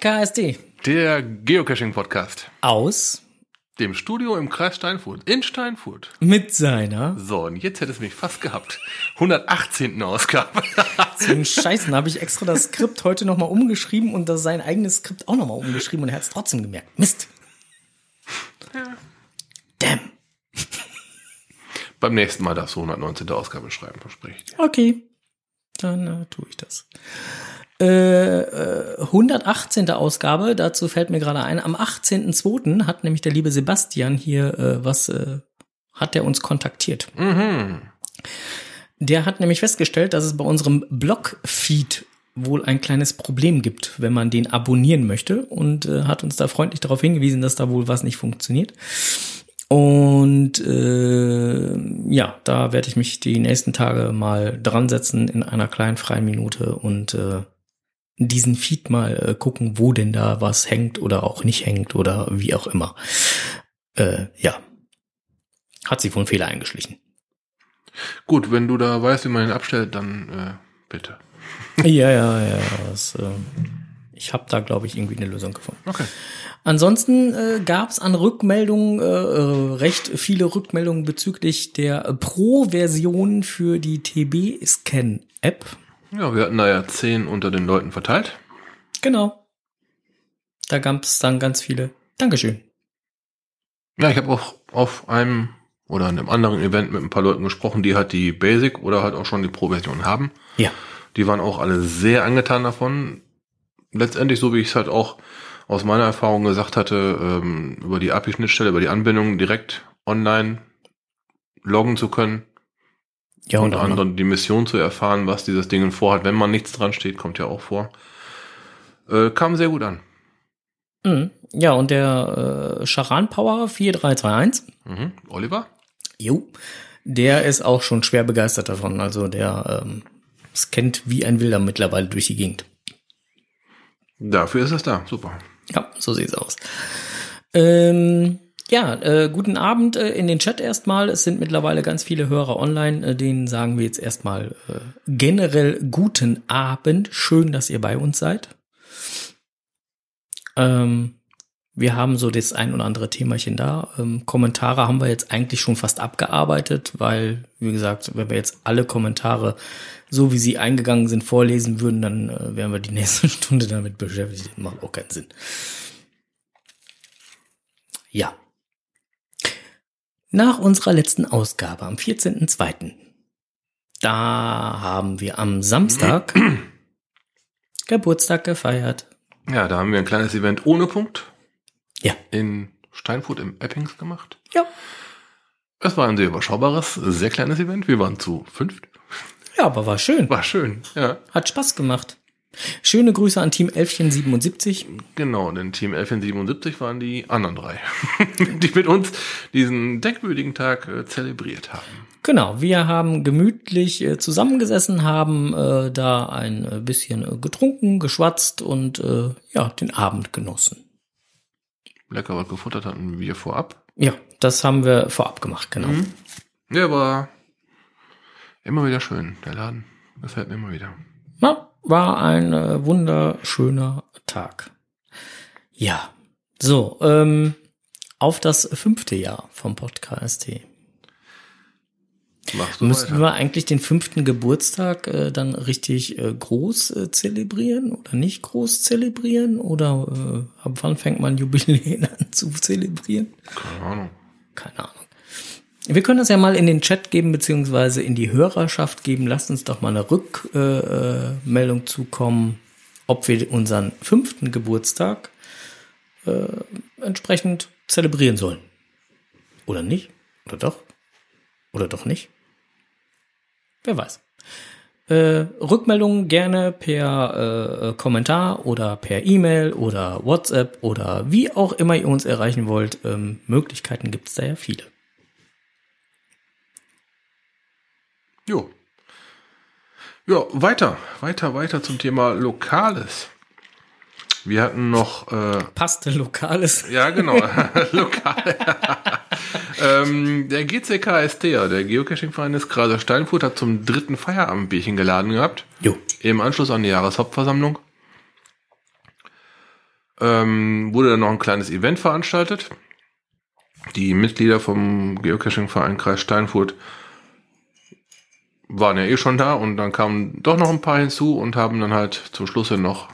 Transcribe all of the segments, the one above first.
KSD. Der Geocaching-Podcast. Aus. Dem Studio im Kreis Steinfurt. In Steinfurt. Mit seiner. So, und jetzt hätte es mich fast gehabt. 118. Ausgabe. so ein Scheißen habe ich extra das Skript heute nochmal umgeschrieben und das sein eigenes Skript auch nochmal umgeschrieben und er hat es trotzdem gemerkt. Mist. Ja. Damn. Beim nächsten Mal darfst du 119. Ausgabe schreiben, verspreche ich Okay. Dann äh, tue ich das. Äh, 118. Äh, Ausgabe, dazu fällt mir gerade ein, am 18.02. hat nämlich der liebe Sebastian hier äh, was, äh, hat er uns kontaktiert. Mhm. Der hat nämlich festgestellt, dass es bei unserem Blog-Feed wohl ein kleines Problem gibt, wenn man den abonnieren möchte und äh, hat uns da freundlich darauf hingewiesen, dass da wohl was nicht funktioniert. Und äh, ja, da werde ich mich die nächsten Tage mal dran setzen in einer kleinen freien Minute und äh, diesen Feed mal äh, gucken, wo denn da was hängt oder auch nicht hängt oder wie auch immer. Äh, ja. Hat sich wohl ein Fehler eingeschlichen. Gut, wenn du da weißt, wie man ihn abstellt, dann äh, bitte. ja, ja, ja. Das, äh, ich habe da, glaube ich, irgendwie eine Lösung gefunden. Okay. Ansonsten äh, gab es an Rückmeldungen äh, äh, recht viele Rückmeldungen bezüglich der Pro-Version für die TB-Scan-App. Ja, wir hatten da ja zehn unter den Leuten verteilt. Genau. Da gab es dann ganz viele. Dankeschön. Ja, ich habe auch auf einem oder einem anderen Event mit ein paar Leuten gesprochen, die halt die Basic oder halt auch schon die Pro-Version haben. Ja. Die waren auch alle sehr angetan davon. Letztendlich, so wie ich es halt auch aus meiner Erfahrung gesagt hatte, ähm, über die API-Schnittstelle, über die Anbindung direkt online loggen zu können, ja, unter anderem die Mission zu erfahren, was dieses Ding vorhat, wenn man nichts dran steht, kommt ja auch vor. Äh, kam sehr gut an. Mhm. Ja, und der äh, Charan Power 4321. Mhm. Oliver? Jo. Der ist auch schon schwer begeistert davon. Also der ähm, scannt wie ein Wilder mittlerweile durch die Gegend. Dafür ist es da. Super. Ja, so sieht's aus. Ähm, ja, äh, guten Abend äh, in den Chat erstmal. Es sind mittlerweile ganz viele Hörer online. Äh, denen sagen wir jetzt erstmal äh, generell guten Abend. Schön, dass ihr bei uns seid. Ähm, wir haben so das ein oder andere Themachen da. Ähm, Kommentare haben wir jetzt eigentlich schon fast abgearbeitet, weil, wie gesagt, wenn wir jetzt alle Kommentare, so wie sie eingegangen sind, vorlesen würden, dann äh, wären wir die nächste Stunde damit beschäftigt. Macht auch keinen Sinn. Ja. Nach unserer letzten Ausgabe am 14.02. Da haben wir am Samstag Geburtstag gefeiert. Ja, da haben wir ein kleines Event ohne Punkt. Ja. In Steinfurt im Eppings gemacht. Ja. Es war ein sehr überschaubares, sehr kleines Event. Wir waren zu fünft. Ja, aber war schön. War schön, ja. Hat Spaß gemacht. Schöne Grüße an Team 1177. Genau, denn Team 1177 waren die anderen drei, die mit uns diesen denkwürdigen Tag äh, zelebriert haben. Genau, wir haben gemütlich äh, zusammengesessen, haben äh, da ein äh, bisschen äh, getrunken, geschwatzt und äh, ja, den Abend genossen. Lecker was gefuttert hatten wir vorab. Ja, das haben wir vorab gemacht, genau. Mhm. Ja, aber immer wieder schön, der Laden. Gefällt mir immer wieder. Ja, war ein äh, wunderschöner Tag. Ja, so, ähm, auf das fünfte Jahr vom Podcast. Müssten weiter. wir eigentlich den fünften Geburtstag äh, dann richtig äh, groß äh, zelebrieren oder nicht groß zelebrieren? Oder äh, ab wann fängt man Jubiläen an zu zelebrieren? Keine Ahnung. Keine Ahnung. Wir können das ja mal in den Chat geben, beziehungsweise in die Hörerschaft geben. Lasst uns doch mal eine Rückmeldung äh, zukommen, ob wir unseren fünften Geburtstag äh, entsprechend zelebrieren sollen. Oder nicht? Oder doch? Oder doch nicht? Wer weiß. Äh, Rückmeldungen gerne per äh, Kommentar oder per E-Mail oder WhatsApp oder wie auch immer ihr uns erreichen wollt. Ähm, Möglichkeiten gibt es da ja viele. Jo. Ja, weiter, weiter, weiter zum Thema Lokales. Wir hatten noch. Äh, Passte Lokales. Ja, genau. Lokale. ähm, der GCKST, der Geocaching-Verein des Kreises Steinfurt, hat zum dritten Feierabendbierchen geladen gehabt. Jo. Im Anschluss an die Jahreshauptversammlung. ähm, wurde dann noch ein kleines Event veranstaltet. Die Mitglieder vom Geocaching-Verein Kreis Steinfurt waren ja eh schon da und dann kamen doch noch ein paar hinzu und haben dann halt zum Schluss noch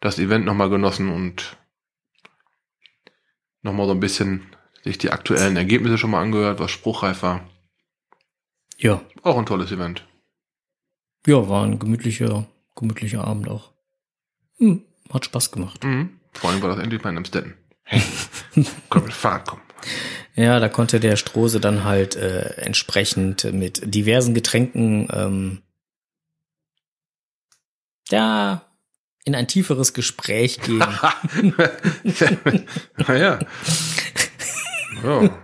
das Event nochmal genossen und nochmal so ein bisschen sich die aktuellen Ergebnisse schon mal angehört, was spruchreif war. Ja. Auch ein tolles Event. Ja, war ein gemütlicher, gemütlicher Abend auch. Hm, hat Spaß gemacht. Mhm. Vor allem war das endlich mal in Amstetten. Hey, komm mit Fahrrad, komm. Ja, da konnte der Strose dann halt äh, entsprechend mit diversen Getränken ähm, ja in ein tieferes Gespräch gehen. naja. Ja.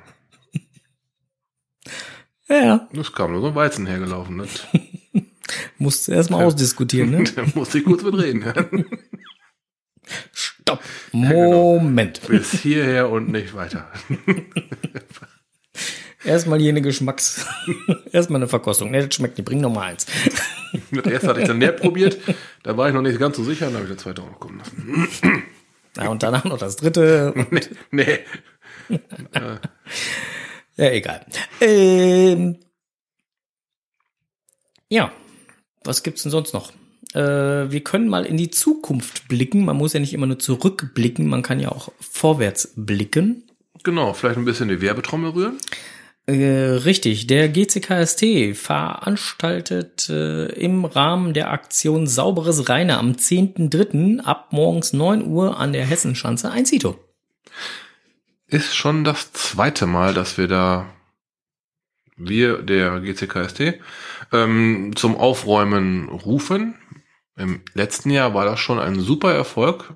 Ja. Das kam nur so Weizen hergelaufen. Ne? Musste erstmal ausdiskutieren, ne? Da musste ich kurz mit reden. Ja. Stopp. Moment. Bis hierher und nicht weiter. Erstmal hier eine Geschmacks. Erstmal eine Verkostung. Ne, das schmeckt nicht. Bring noch mal eins. Das erste hatte ich dann näher probiert. Da war ich noch nicht ganz so sicher. Dann habe ich das zweite auch noch kommen lassen. Ja, und danach noch das dritte. Nee. nee. Ja, egal. Ähm, ja, was gibt's denn sonst noch? Äh, wir können mal in die Zukunft blicken. Man muss ja nicht immer nur zurückblicken, man kann ja auch vorwärts blicken. Genau, vielleicht ein bisschen die Werbetrommel rühren. Äh, richtig, der GCKST veranstaltet äh, im Rahmen der Aktion Sauberes Reine am 10.3. ab morgens 9 Uhr an der Hessenschanze ein Zito. Ist schon das zweite Mal, dass wir da, wir, der GCKST, ähm, zum Aufräumen rufen. Im letzten Jahr war das schon ein super Erfolg.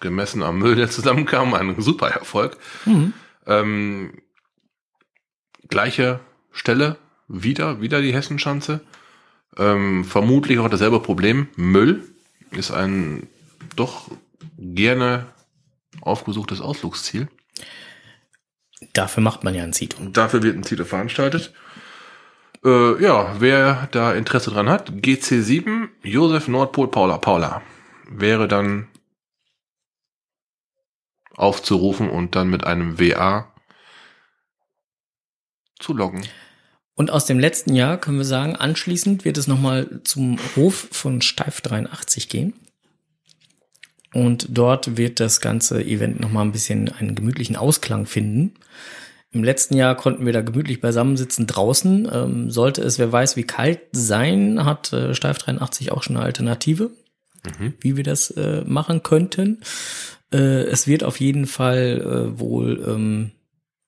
Gemessen am Müll, der zusammenkam, ein super Erfolg. Mhm. Ähm, gleiche Stelle, wieder, wieder die Hessenschanze. Ähm, vermutlich auch dasselbe Problem. Müll ist ein doch gerne aufgesuchtes Ausflugsziel. Dafür macht man ja ein Zito. Dafür wird ein Zito veranstaltet. Äh, ja, wer da Interesse dran hat, GC7, Josef Nordpol Paula Paula, wäre dann aufzurufen und dann mit einem WA zu loggen. Und aus dem letzten Jahr können wir sagen, anschließend wird es nochmal zum Hof von Steif 83 gehen. Und dort wird das ganze Event nochmal ein bisschen einen gemütlichen Ausklang finden. Im letzten Jahr konnten wir da gemütlich beisammensitzen draußen. Ähm, sollte es, wer weiß, wie kalt sein, hat äh, Steif 83 auch schon eine Alternative, Mhm. wie wir das äh, machen könnten. Äh, es wird auf jeden Fall äh, wohl, ähm,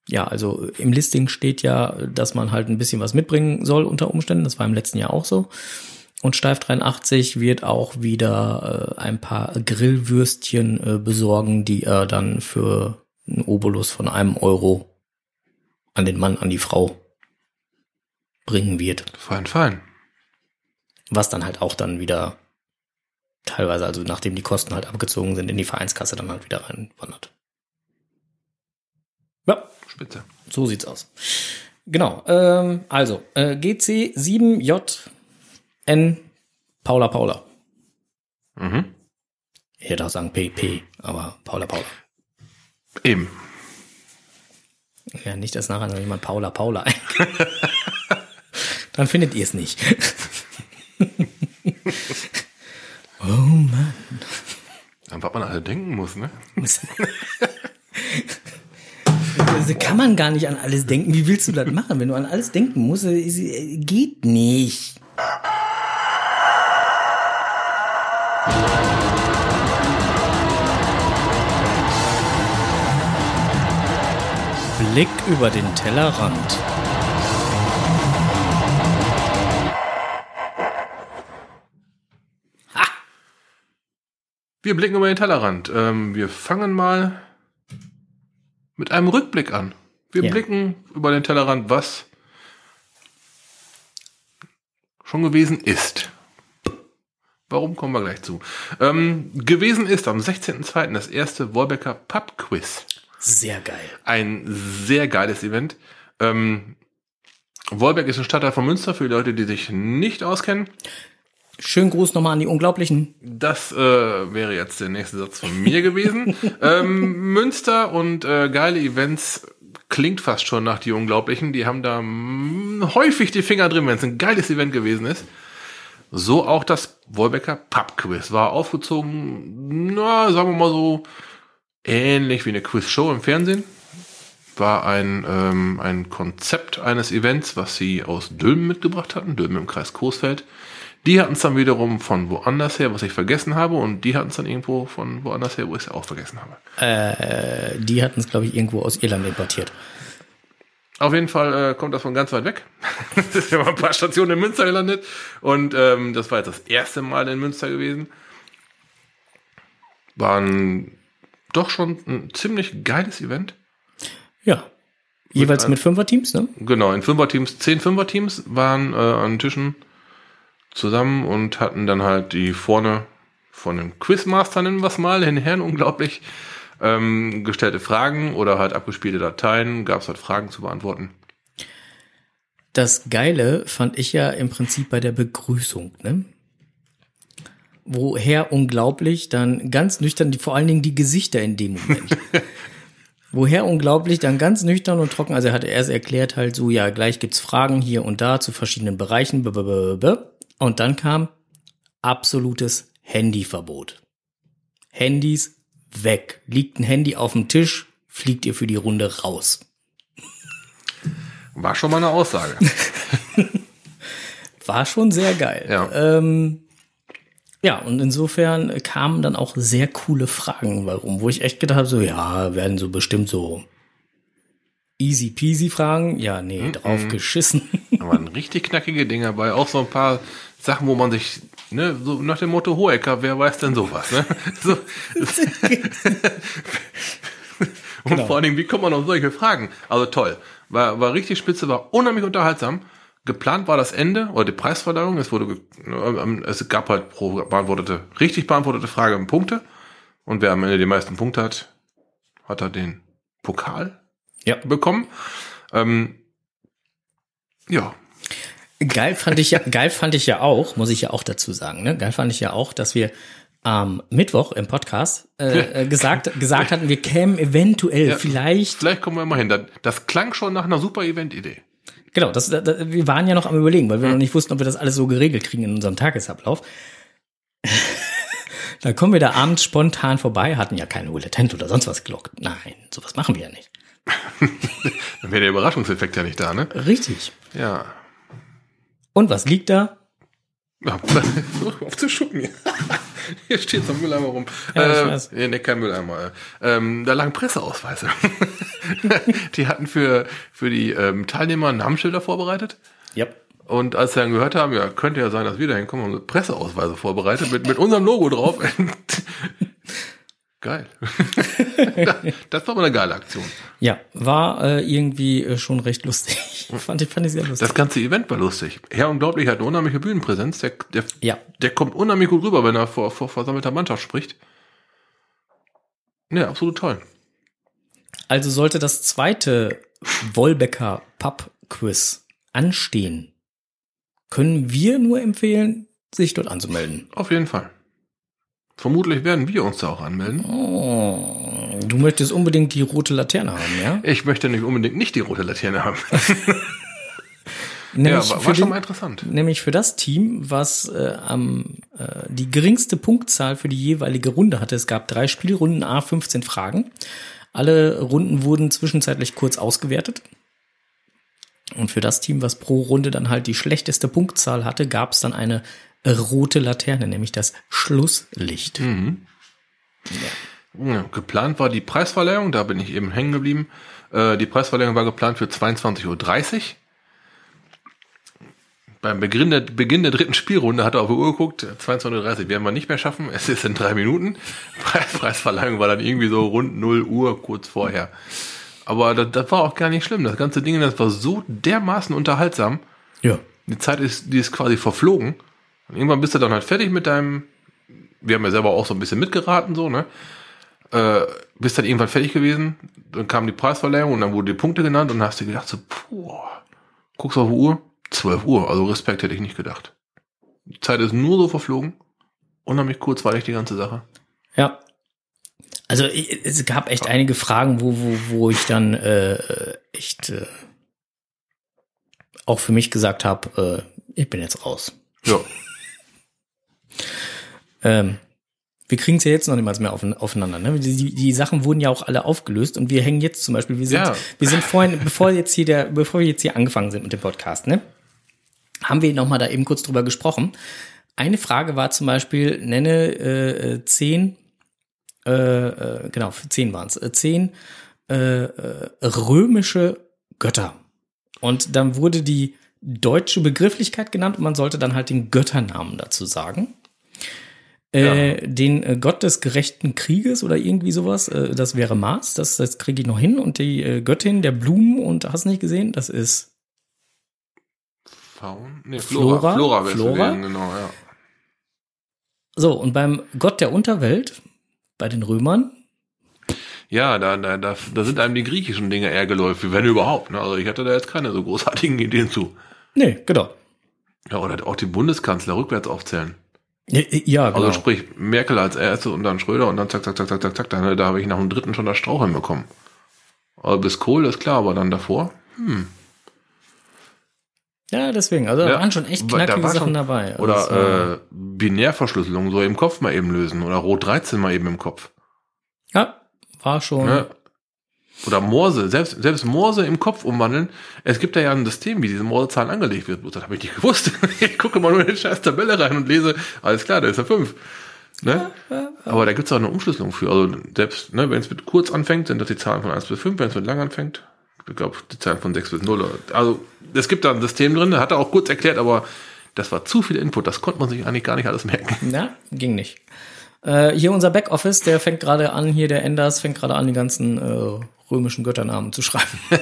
ja, also im Listing steht ja, dass man halt ein bisschen was mitbringen soll unter Umständen. Das war im letzten Jahr auch so. Und Steif 83 wird auch wieder äh, ein paar Grillwürstchen äh, besorgen, die er dann für einen Obolus von einem Euro an den Mann, an die Frau bringen wird. Fein, fein. Was dann halt auch dann wieder teilweise, also nachdem die Kosten halt abgezogen sind, in die Vereinskasse dann halt wieder reinwandert. Ja, Spitze. so sieht's aus. Genau, ähm, also äh, GC 7JN Paula Paula. Mhm. Ich hätte auch sagen PP, aber Paula Paula. Eben. Ja, nicht, dass nachher noch jemand Paula Paula eingibt. Dann findet ihr es nicht. oh Mann. An was man alle denken muss, ne? Also kann man gar nicht an alles denken. Wie willst du das machen? Wenn du an alles denken musst, äh, äh, geht nicht. Blick über den Tellerrand. Wir blicken über den Tellerrand. Ähm, wir fangen mal mit einem Rückblick an. Wir Ja. blicken über den Tellerrand, was schon gewesen ist. Warum kommen wir gleich zu? Ähm, gewesen ist am 16.02. das erste Wolbecker Pub Quiz. Sehr geil. Ein sehr geiles Event. Ähm, Wolbeck ist ein Stadtteil von Münster für die Leute, die sich nicht auskennen. Schönen Gruß nochmal an die Unglaublichen. Das äh, wäre jetzt der nächste Satz von mir gewesen. ähm, Münster und äh, geile Events klingt fast schon nach die Unglaublichen. Die haben da mh, häufig die Finger drin, wenn es ein geiles Event gewesen ist. So auch das Wolbecker Pub-Quiz war aufgezogen, na, sagen wir mal so, ähnlich wie eine Quiz-Show im Fernsehen. War ein, ähm, ein Konzept eines Events, was sie aus Dülmen mitgebracht hatten, Dülmen im Kreis Coesfeld. Die hatten es dann wiederum von woanders her, was ich vergessen habe, und die hatten es dann irgendwo von woanders her, wo ich es auch vergessen habe. Äh, die hatten es, glaube ich, irgendwo aus Irland importiert. Auf jeden Fall äh, kommt das von ganz weit weg. das ist ja mal ein paar Stationen in Münster gelandet. Und ähm, das war jetzt das erste Mal in Münster gewesen. War ein, doch schon ein ziemlich geiles Event. Ja. Jeweils ein- mit Fünferteams, ne? Genau, in Fünferteams, zehn Fünferteams waren äh, an Tischen zusammen und hatten dann halt die vorne von dem Quizmaster, nennen wir es mal, den Herrn unglaublich, ähm, gestellte Fragen oder halt abgespielte Dateien, gab es halt Fragen zu beantworten. Das Geile fand ich ja im Prinzip bei der Begrüßung, ne? Woher unglaublich dann ganz nüchtern, die, vor allen Dingen die Gesichter in dem Moment. Woher unglaublich dann ganz nüchtern und trocken, also er hatte erst erklärt halt so, ja, gleich gibt's Fragen hier und da zu verschiedenen Bereichen, und dann kam absolutes Handyverbot. Handys weg. Liegt ein Handy auf dem Tisch, fliegt ihr für die Runde raus. War schon mal eine Aussage. War schon sehr geil. Ja. Ähm, ja, und insofern kamen dann auch sehr coole Fragen warum, wo ich echt gedacht habe, so, ja, werden so bestimmt so easy peasy Fragen. Ja, nee, drauf geschissen. Da waren richtig knackige Dinge bei, auch so ein paar Sachen, wo man sich, ne, so nach dem Motto Hohecker, wer weiß denn sowas, ne? So. Und Genau. vor allen Dingen, wie kommt man auf solche Fragen? Also toll. War, war richtig spitze, war unheimlich unterhaltsam. Geplant war das Ende oder die Preisverleihung. Es wurde, ähm, es gab halt pro beantwortete, richtig beantwortete Frage Punkte. Und wer am Ende die meisten Punkte hat, hat er den Pokal ja. bekommen. Ähm, ja, Geil fand ich ja, geil fand ich ja auch, muss ich ja auch dazu sagen, ne? Geil fand ich ja auch, dass wir am Mittwoch im Podcast äh, äh, gesagt, gesagt hatten, wir kämen eventuell Ja. vielleicht Vielleicht kommen wir mal hin. Das, das klang schon nach einer super Event-Idee. Genau, das, das, wir waren ja noch am überlegen, weil wir noch nicht wussten, ob wir das alles so geregelt kriegen in unserem Tagesablauf. Dann kommen wir da abends spontan vorbei, hatten ja keine Tent oder sonst was gelockt. Nein, sowas machen wir ja nicht. Dann wäre der Überraschungseffekt ja nicht da, ne? Richtig. Ja. Und was liegt da? Auf zu schuppen. Hier steht so ein Mülleimer rum. Ja, äh, nee, nee, kein Mülleimer. Ähm, da lagen Presseausweise. die hatten für, für die ähm, Teilnehmer Namensschilder vorbereitet. Ja. Und als sie dann gehört haben, ja, könnte ja sein, dass wir da hinkommen, haben Presseausweise vorbereitet mit, mit unserem Logo drauf. Geil. das war mal eine geile Aktion. Ja, war äh, irgendwie äh, schon recht lustig. fand, ich, fand ich sehr lustig. Das ganze Event war lustig. Herr Unglaublich hat eine unheimliche Bühnenpräsenz. Der, der, Ja. der kommt unheimlich gut rüber, wenn er vor, vor versammelter Mannschaft spricht. Ja, absolut toll. Also sollte das zweite Wolbecker Pub Quiz anstehen, können wir nur empfehlen, sich dort anzumelden. Auf jeden Fall. Vermutlich werden wir uns da auch anmelden. Oh, du möchtest unbedingt die rote Laterne haben, ja? Ich möchte nicht unbedingt nicht die rote Laterne haben. Nämlich, ja, war, für war schon den, mal interessant. nämlich für das Team, was äh, am, äh, die geringste Punktzahl für die jeweilige Runde hatte. Es gab drei Spielrunden, a 15 Fragen. Alle Runden wurden zwischenzeitlich kurz ausgewertet. Und für das Team, was pro Runde dann halt die schlechteste Punktzahl hatte, gab es dann eine rote Laterne, nämlich das Schlusslicht. Ja, geplant war die Preisverleihung, da bin ich eben hängen geblieben. Äh, die Preisverleihung war geplant für 22.30 Uhr. Beim Beginn der, Beginn der dritten Spielrunde hat er auf die Uhr geguckt, 22.30 Uhr werden wir nicht mehr schaffen, es ist in drei Minuten. Preis, Preisverleihung war dann irgendwie so rund 0 Uhr, kurz vorher. Aber das, das war auch gar nicht schlimm. Das ganze Ding, das war so dermaßen unterhaltsam. Ja. Die Zeit ist, die ist quasi verflogen. Und irgendwann bist du dann halt fertig mit deinem, wir haben ja selber auch so ein bisschen mitgeraten, so, ne? Äh, bist dann irgendwann fertig gewesen, dann kam die Preisverleihung und dann wurden die Punkte genannt und dann hast du gedacht so, puh, guckst auf die Uhr, 12 Uhr, also Respekt hätte ich nicht gedacht. Die Zeit ist nur so verflogen. Unheimlich kurzweilig die ganze Sache. Ja. Also ich, es gab echt einige Fragen, wo, wo, wo ich dann äh, echt äh, auch für mich gesagt habe, äh, ich bin jetzt raus. Ja. Ähm, wir kriegen es ja jetzt noch niemals mehr auf, aufeinander. Ne? Die, die, die Sachen wurden ja auch alle aufgelöst und wir hängen jetzt zum Beispiel, wir sind, Ja. wir sind vorhin, bevor jetzt hier der, bevor wir jetzt hier angefangen sind mit dem Podcast, ne, haben wir noch mal da eben kurz drüber gesprochen. Eine Frage war zum Beispiel, nenne äh, äh, zehn, äh, äh, genau, zehn waren es, äh, zehn äh, römische Götter. Und dann wurde die deutsche Begrifflichkeit genannt und man sollte dann halt den Götternamen dazu sagen. Äh, Den Gott des gerechten Krieges oder irgendwie sowas, äh, das wäre Mars, das, das kriege ich noch hin. Und die äh, Göttin der Blumen und hast nicht gesehen, das ist Faun? Nee, Flora? Flora. Flora, Flora? genau, ja. so. Und beim Gott der Unterwelt, bei den Römern, Ja, da, da, da, da sind einem die griechischen Dinge eher geläufig, wenn überhaupt. Ne? Also ich hatte da jetzt keine so großartigen Ideen zu. nee, genau. Ja, oder auch die Bundeskanzler rückwärts aufzählen. Ja, ja genau. Also sprich, Merkel als erste und dann Schröder und dann zack, zack, zack, zack, zack, zack. Da, da habe ich nach dem dritten schon das Strauch hinbekommen. Also bis Kohl ist klar, aber dann davor. Ja, deswegen. Also da Ja, waren schon echt da knackige Sachen schon- dabei. Also Oder äh, Binärverschlüsselung so im Kopf mal eben lösen. Oder Rot 13 mal eben im Kopf. ja, war schon. Ne? Oder Morse, selbst, selbst Morse im Kopf umwandeln. Es gibt da ja ein System, wie diese Morsezahlen angelegt wird. Bloß Das habe ich nicht gewusst. Ich gucke mal nur in die scheiß Tabelle rein und lese, alles klar, da ist ja 5. Ne? Aber da gibt's auch eine Umschlüsselung für. Also selbst, ne, wenn es mit kurz anfängt, sind das die Zahlen von 1 bis 5. Wenn es mit lang anfängt, ich glaube, die Zahlen von 6 bis 0. Also es gibt da ein System drin, hat er auch kurz erklärt, aber das war zu viel Input. Das konnte man sich eigentlich gar nicht alles merken. Na, ging nicht. Äh, hier unser Backoffice, der fängt gerade an, hier der Enders fängt gerade an, die ganzen äh, römischen Götternamen zu schreiben.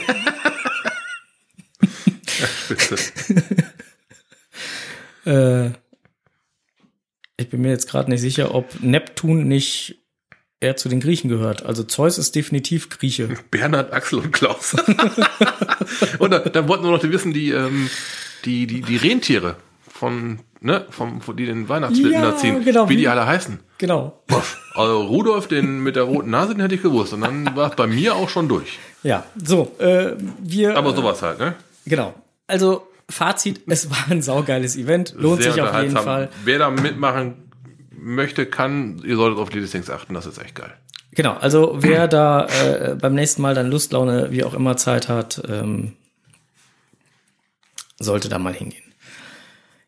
Äh, ich bin mir jetzt gerade nicht sicher, ob Neptun nicht eher zu den Griechen gehört. Also Zeus ist definitiv Grieche. Bernhard, Axel und Klaus. und dann, dann wollten wir noch wissen, die, ähm, die, die, die Rentiere von, ne, vom, von die den Weihnachtsschlitten Ja, ziehen, genau, wie wie- die alle heißen. Genau. Also Rudolf, den mit der roten Nase, den hätte ich gewusst. Und dann war es bei mir auch schon durch. Ja, so, äh, wir. Aber sowas halt, ne? Genau. Also, Fazit, es war ein saugeiles Event. Lohnt Sehr sich auf jeden. Fall. Wer da mitmachen möchte, kann, ihr solltet auf die Listings achten, das ist echt geil. Genau, also wer da äh, beim nächsten Mal dann Lust, Laune, wie auch immer Zeit hat, ähm, sollte da mal hingehen.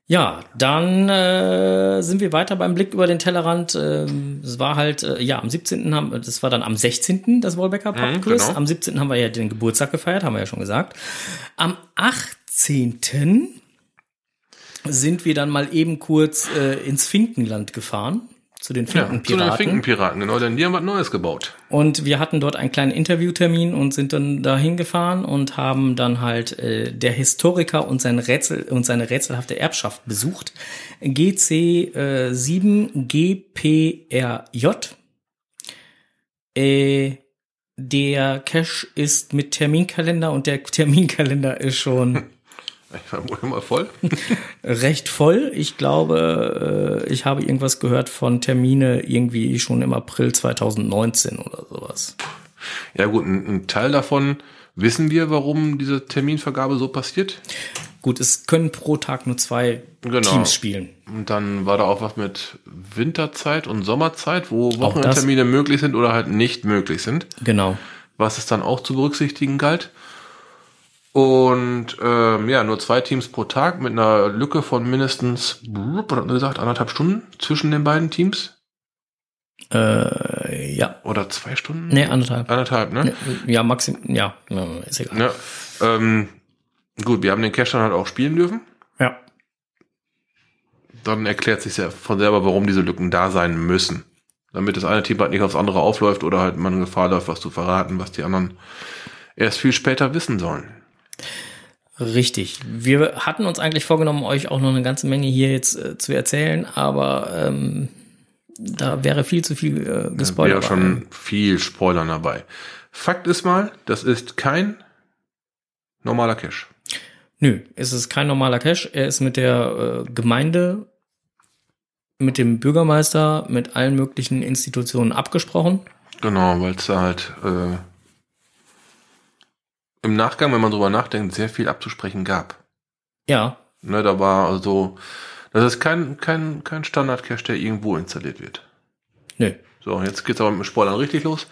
Ja, dann äh, sind wir weiter beim Blick über den Tellerrand. Ähm, Es war halt, äh, ja, am 17. haben, das war dann am 16. das Wolbecker Pub Quiz. genau. Am 17. haben wir ja den Geburtstag gefeiert, haben wir ja schon gesagt. Am 18. sind wir dann mal eben kurz äh, ins Finkenland gefahren. Zu den Ja, zu den Finkenpiraten. Finkenpiraten, genau, denn die haben was Neues gebaut. Und wir hatten dort einen kleinen Interviewtermin und sind dann dahin gefahren und haben dann halt äh, der Historiker und sein Rätsel und seine rätselhafte Erbschaft besucht. GC äh, 7 GPRJ. Äh, der Cache ist mit Terminkalender und der Terminkalender ist schon Ich war wohl immer voll. recht voll. Ich glaube, äh, ich habe irgendwas gehört von Termine irgendwie schon im April 2019 oder sowas. Ja gut, ein, ein Teil davon wissen wir, warum diese Terminvergabe so passiert. Gut, es können pro Tag nur zwei Genau. Teams spielen. Und dann war da auch was mit Winterzeit und Sommerzeit, wo. Wochenendtermine möglich sind oder halt nicht möglich sind, Genau. was es dann auch zu berücksichtigen galt. Und ähm, ja, nur zwei Teams pro Tag mit einer Lücke von mindestens, was hat man gesagt, anderthalb Stunden zwischen den beiden Teams. Äh, ja. Oder zwei Stunden? Nee, anderthalb. Anderthalb, ne? Ja, maxim, ja, ist egal. Ja. Ähm, gut, wir haben den Cash dann halt auch spielen dürfen. Ja. Dann erklärt sich ja von selber, warum diese Lücken da sein müssen. Damit das eine Team halt nicht aufs andere aufläuft oder halt man in Gefahr läuft, was zu verraten, was die anderen erst viel später wissen sollen. Richtig. Wir hatten uns eigentlich vorgenommen, euch auch noch eine ganze Menge hier jetzt äh, zu erzählen, aber ähm, da wäre viel zu viel äh, Wäre gespoilert. schon viel Spoilern dabei. Fakt ist mal, das ist kein normaler Cache. Nö, es ist kein normaler Cache. Er ist mit der äh, Gemeinde mit dem Bürgermeister, mit allen möglichen Institutionen abgesprochen. Genau, weil es da halt äh, im Nachgang, wenn man drüber nachdenkt, sehr viel abzusprechen gab. Ja. Ne, da war also, das ist kein, kein, kein Standard-Cache, der irgendwo installiert wird. Nö. So, jetzt geht's aber mit dem Spoilern richtig los.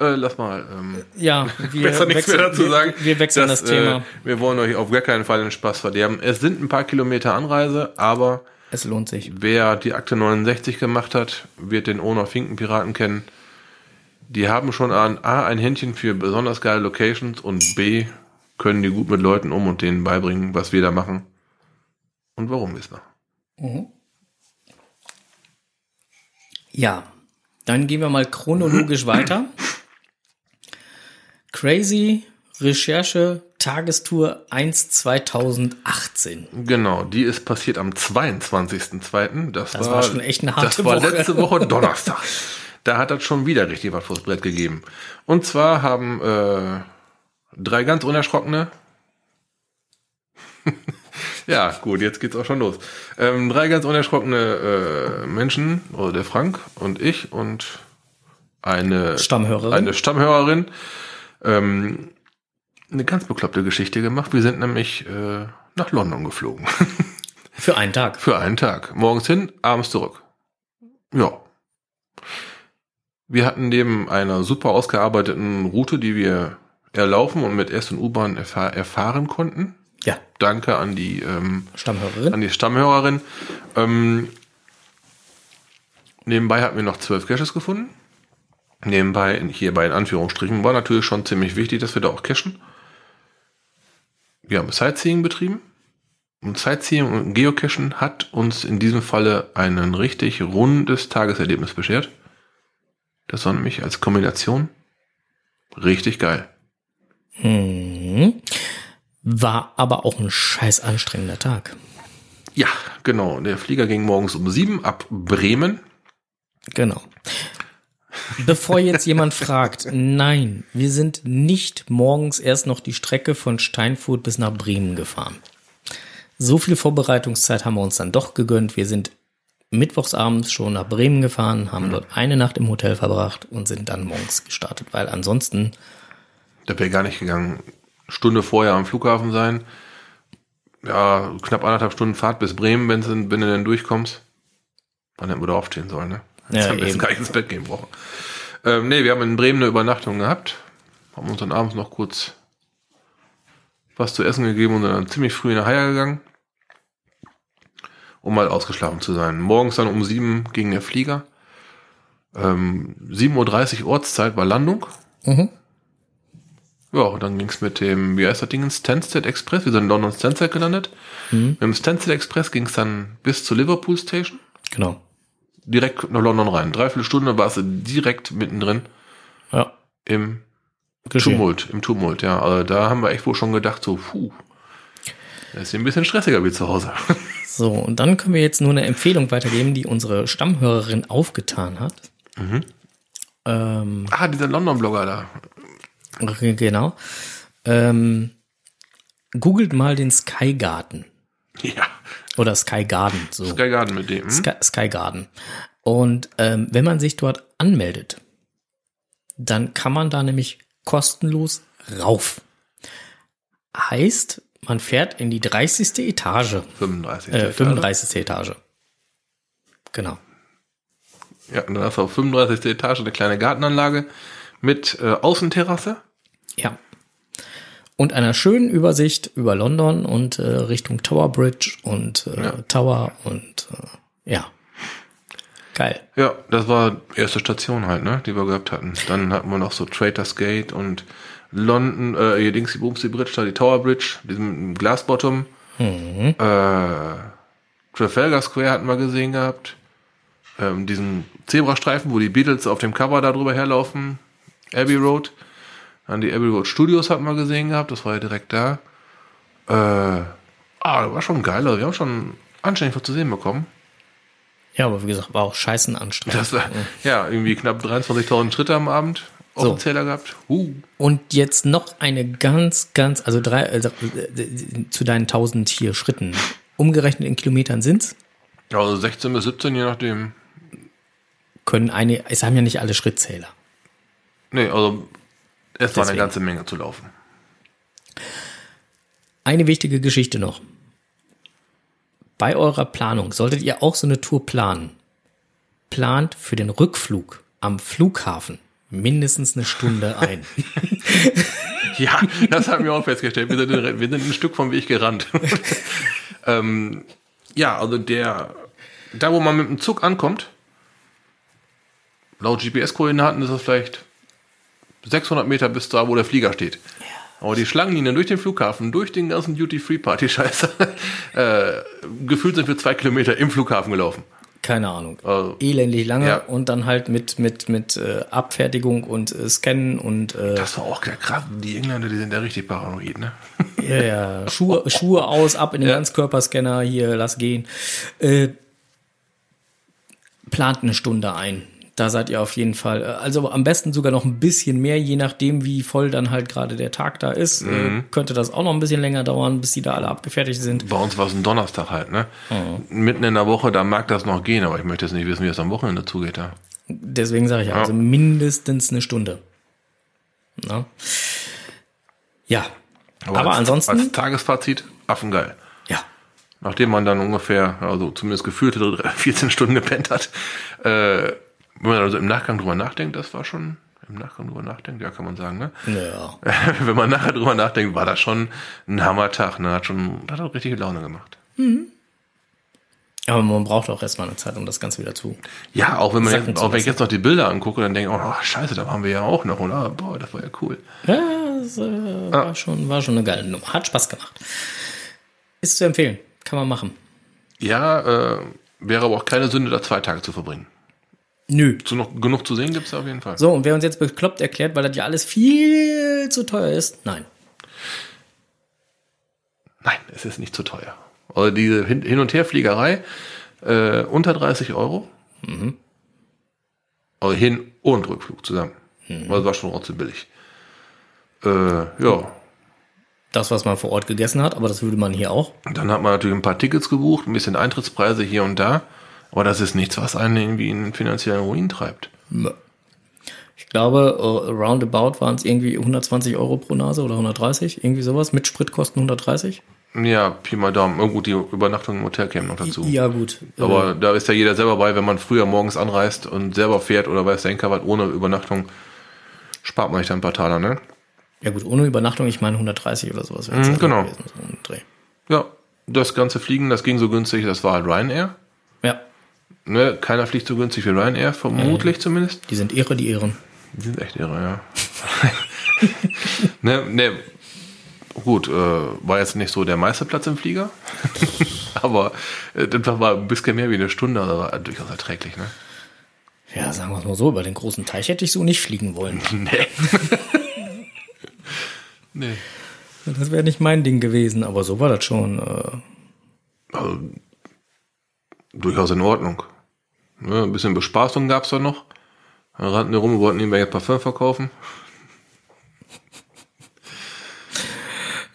Äh, lass mal. Ähm, Ja, wir besser nichts mehr dazu wir, sagen. Wir wechseln das, Thema. Äh, wir wollen euch auf gar keinen Fall den Spaß verderben. Es sind ein paar Kilometer Anreise, aber es lohnt sich. wer die Akte 69 gemacht hat, wird den Owner Finkenpiraten kennen. Die haben schon an A ein Händchen für besonders geile Locations und B können die gut mit Leuten um und denen beibringen, was wir da machen und warum wir es machen. Ja, dann gehen wir mal chronologisch weiter. Crazy Recherche Tagestour 1 2018. Genau, die ist passiert am 22.02. Das, Das war schon echt eine harte Das war Woche. letzte Woche Donnerstag. Da hat das schon wieder richtig was vors Brett gegeben. Und zwar haben äh, drei ganz unerschrockene Ja, gut, jetzt geht's auch schon los. Ähm, drei ganz unerschrockene äh, Menschen, oder der Frank und ich und eine Stammhörerin. eine Stammhörerin, ähm, eine ganz bekloppte Geschichte gemacht. Wir sind nämlich äh, nach London geflogen. Für einen Tag. Für einen Tag. Morgens hin, abends zurück. Ja. Wir hatten neben einer super ausgearbeiteten Route, die wir erlaufen und mit S- und U-Bahn erfahr erfahren konnten. Ja, Danke an die, ähm, Stammhörerin. an die Stammhörerin. Ähm, nebenbei hatten wir noch zwölf Caches gefunden. Nebenbei, hierbei in Anführungsstrichen, war natürlich schon ziemlich wichtig, dass wir da auch cachen. Wir haben Sightseeing betrieben. Und Sightseeing und Geocachen hat uns in diesem Falle ein richtig rundes Tageserlebnis beschert. Das war nämlich als Kombination richtig geil. Mhm. War aber auch ein scheiß anstrengender Tag. Ja, genau. Der Flieger ging morgens um sieben ab Bremen. Genau. Bevor jetzt jemand fragt, nein, wir sind nicht morgens erst noch die Strecke von Steinfurt bis nach Bremen gefahren. So viel Vorbereitungszeit haben wir uns dann doch gegönnt. Wir sind mittwochsabends schon nach Bremen gefahren, haben dort eine Nacht im Hotel verbracht und sind dann morgens gestartet, weil ansonsten, Da wäre gar nicht gegangen. Stunde vorher am Flughafen sein. Ja, knapp anderthalb Stunden Fahrt bis Bremen, wenn, du- wenn du denn durchkommst. Wann hätten wir da aufstehen sollen, ne? Ja, Jetzt haben wir eben. jetzt gar nicht ins Bett gehen brauchen. Ähm, nee, wir haben in Bremen eine Übernachtung gehabt. Haben uns dann abends noch kurz was zu essen gegeben und sind dann ziemlich früh in der Haier gegangen. Um mal ausgeschlafen zu sein. Morgens dann um sieben ging der Flieger. Ähm, 7.30 Uhr Ortszeit war Landung. Mhm. Ja, und dann ging's mit dem, wie heißt das Ding, Stansted Express. Wir sind in London Stansted gelandet. Mit dem Stansted Express ging's dann bis zur Liverpool Station. genau. Direkt nach London rein. Dreiviertel Stunde warst du direkt mittendrin Ja, im geschehen. Tumult. Im Tumult, ja. Also da haben wir echt wohl schon gedacht, so, puh. Das ist ein bisschen stressiger wie zu Hause. So, und dann können wir jetzt nur eine Empfehlung weitergeben, die unsere Stammhörerin aufgetan hat. Ähm, ah, dieser London-Blogger da. Genau. Ähm, googelt mal den Sky Garden Ja. oder Sky Garden, so Sky Garden mit dem. hm? Sky, Sky Garden. Und ähm, wenn man sich dort anmeldet, dann kann man da nämlich kostenlos rauf. Heißt, man fährt in die 30. Etage, 35. äh, 35. Etage. Genau. Ja, und dann hast du auf 35. Etage eine kleine Gartenanlage mit äh, Außenterrasse. Ja. Und einer schönen Übersicht über London und äh, Richtung Tower Bridge und äh, Ja. Tower und äh, ja. Geil. Ja, das war erste Station halt, ne, die wir gehabt hatten. Dann hatten wir noch so Traitors Gate und London, äh, hier Dingsy Boomsy Bridge, da die Tower Bridge, diesem Glasbottom. Äh, Trafalgar Square hatten wir gesehen gehabt. Ähm, diesen Zebrastreifen, wo die Beatles auf dem Cover da drüber herlaufen. Abbey Road. Dann die Abbey Road Studios hatten wir gesehen gehabt, das war ja direkt da. Äh, ah, das war schon geil, also wir haben schon anständig was zu sehen bekommen. Ja, aber wie gesagt, war auch scheißen anstrengend. Das ja, irgendwie knapp 23.000 Schritte am Abend auf So. dem Zähler gehabt. Uh. Und jetzt noch eine ganz, ganz, also drei, also, äh, zu deinen 1000 hier Schritten. Umgerechnet in Kilometern sind's Ja, also 16 bis 17, je nachdem. Können eine, es haben ja nicht alle Schrittzähler. Nee, also es war eine ganze Menge zu laufen. Eine wichtige Geschichte noch. Bei eurer Planung solltet ihr auch so eine Tour planen. Plant für den Rückflug am Flughafen mindestens eine Stunde ein. Ja, das haben wir auch festgestellt. Wir sind, wir sind ein Stück vom Weg gerannt. ähm, ja, also der, da wo man mit dem Zug ankommt, laut GPS-Koordinaten ist es vielleicht 600 Meter bis da, wo der Flieger steht. Aber die Schlangenlinien durch den Flughafen, durch den ganzen Duty-Free-Party-Scheiße, äh, gefühlt sind wir zwei Kilometer im Flughafen gelaufen. Keine Ahnung. Also, Elendig lange Ja. und dann halt mit, mit, mit äh, Abfertigung und äh, Scannen und äh, das war auch krass. Die Engländer, die sind ja richtig paranoid, ne? ja, ja, Schuhe, Schuhe aus, ab in den Ja. Ganzkörperscanner, hier, lass gehen. Äh, plant eine Stunde ein. Da seid ihr auf jeden Fall. äh, Also am besten sogar noch ein bisschen mehr, je nachdem, wie voll dann halt gerade der Tag da ist. Äh, könnte das auch noch ein bisschen länger dauern, bis die da alle abgefertigt sind. Bei uns war es ein Donnerstag halt, ne? Mitten in der Woche, da mag das noch gehen, aber ich möchte jetzt nicht wissen, wie es am Wochenende zugeht da. Deswegen sage ich also mindestens eine Stunde. Na? Ja. Aber, als, ansonsten, Als Tagesfazit, affengeil. ja. Nachdem man dann ungefähr, also zumindest gefühlte 14 Stunden gepennt hat, äh, wenn man also im Nachgang drüber nachdenkt, das war schon, im Nachgang drüber nachdenkt, ja, kann man sagen, ne? Ja. wenn man nachher drüber nachdenkt, war das schon ein Hammertag, ne? Hat schon, hat auch richtige Laune gemacht. Aber man braucht auch erstmal eine Zeit, um das Ganze wieder zu. Ja, auch wenn man jetzt, auch wenn ich jetzt noch die Bilder angucke, dann denke ich, oh, scheiße, da waren wir ja auch noch, oder? Boah, das war ja cool. Ja, das äh, war, schon, war schon eine geile Nummer. Hat Spaß gemacht. Ist zu empfehlen. Kann man machen. Ja, äh, wäre aber auch keine Sünde, da zwei Tage zu verbringen. Nö. Zu noch, genug zu sehen gibt's da auf jeden Fall. So, und wer uns jetzt bekloppt erklärt, weil das ja alles viel zu teuer ist, nein. Nein, es ist nicht zu teuer. Also diese Hin- Hin- und Herfliegerei äh, unter 30 Euro. Also Hin- und Rückflug zusammen. Also das war schon trotzdem billig. Äh, ja, Das, was man vor Ort gegessen hat, aber das würde man hier auch. dann hat man natürlich ein paar Tickets gebucht, ein bisschen Eintrittspreise hier und da. Aber das ist nichts, was einen irgendwie in finanziellen Ruin treibt. Ich glaube, äh, roundabout waren es irgendwie 120 Euro pro Nase oder 130, irgendwie sowas. Mit Spritkosten 130. Ja, Pi mal Daumen. Oh, gut, die Übernachtung im Hotel käme noch dazu. Ja, gut. Aber da ist ja jeder selber bei, wenn man früher morgens anreist und selber fährt oder weiß der Henker was ohne Übernachtung, spart man sich dann ein paar Taler, ne? Ja gut, ohne Übernachtung, ich meine 130 oder sowas. Mhm, genau. gewesen, so. Ja, das ganze Fliegen, das ging so günstig, das war halt Ryanair. Ja, Ne, keiner fliegt so günstig wie Ryanair, vermutlich zumindest. die sind irre, die Ehren. Die sind echt irre, ja. ne, ne, gut, äh, war jetzt nicht so der meiste Platz im Flieger, aber äh, das war ein bisschen mehr wie eine Stunde, aber war durchaus erträglich, ne? Ja, sagen wir es mal so, über den großen Teich hätte ich so nicht fliegen wollen. Nee. nee. Das wäre nicht mein Ding gewesen, aber so war das schon. Äh, Also, durchaus in Ordnung. Ne, ein bisschen Bespaßung gab's da noch. Da rannten wir rum und wollten ihm ein Parfum verkaufen.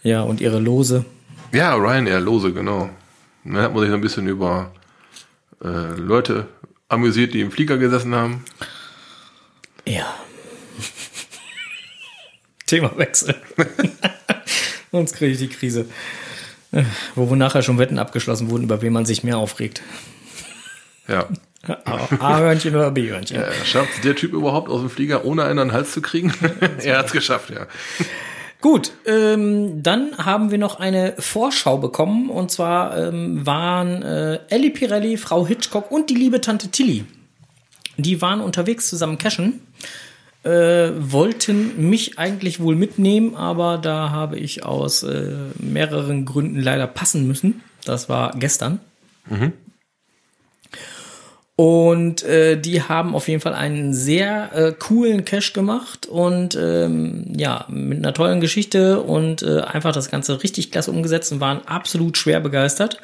ja, und ihre Lose. Ja, Ryanair, lose, genau. Da hat man sich ein bisschen über äh, Leute amüsiert, die im Flieger gesessen haben. Ja. Themawechsel. Sonst kriege ich die Krise. Äh, wo nachher schon Wetten abgeschlossen wurden, über wen man sich mehr aufregt. Ja. A-Hörnchen oder B-Hörnchen. Äh, Schafft der Typ überhaupt aus dem Flieger, ohne einen an den Hals zu kriegen? er hat's geschafft, ja. Gut, ähm, dann haben wir noch eine Vorschau bekommen. Und zwar ähm, waren äh, Ellie Pirelli, Frau Hitchcock und die liebe Tante Tilly. Die waren unterwegs zusammen cashen. Äh, wollten mich eigentlich wohl mitnehmen, aber da habe ich aus äh, mehreren Gründen leider passen müssen. Das war gestern. Und äh, die haben auf jeden Fall einen sehr äh, coolen Cash gemacht und ähm, ja, mit einer tollen Geschichte und äh, einfach das Ganze richtig klasse umgesetzt und waren absolut schwer begeistert.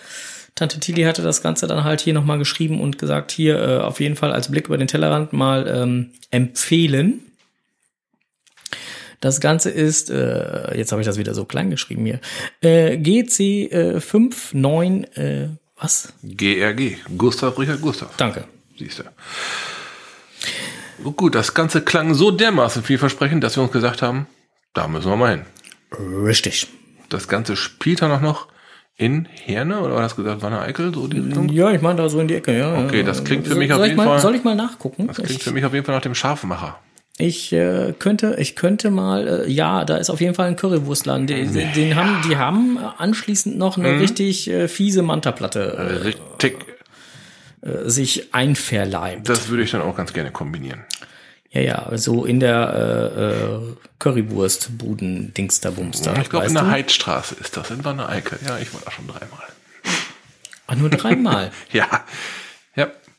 Tante Tilly hatte das Ganze dann halt hier nochmal geschrieben und gesagt, hier äh, auf jeden Fall als Blick über den Tellerrand mal ähm, empfehlen. Das Ganze ist, äh, jetzt habe ich das wieder so klein geschrieben hier, äh, GC äh, 59, äh, Was? GRG. Gustav Richard Gustav. Danke. Siehst du. Gut, das Ganze klang so dermaßen vielversprechend, dass wir uns gesagt haben, da müssen wir mal hin. Richtig. Das Ganze spielt dann auch noch in Herne, oder war das gesagt, Wanne Eickel, so die Richtung? Ja, ich meine da so in die Ecke, ja. Okay, das klingt für mich soll auf ich jeden mal, Fall- Soll ich mal nachgucken? Das klingt ich für mich auf jeden Fall nach dem Scharfmacher. Ich äh, könnte, ich könnte mal, äh, ja, da ist auf jeden Fall ein Currywurstladen. Den, den, den haben, die haben anschließend noch Mhm. eine richtig äh, fiese Mantaplatte Richtig. äh, sich einverleibt. Das würde ich dann auch ganz gerne kombinieren. Ja, ja, so in der äh, äh, Currywurst-Buden-Dings da Bums da. ich glaube, in der du? Heidstraße ist das, in Wanne Eickel. Ja, ich war da schon dreimal. Ach, nur dreimal. Ja.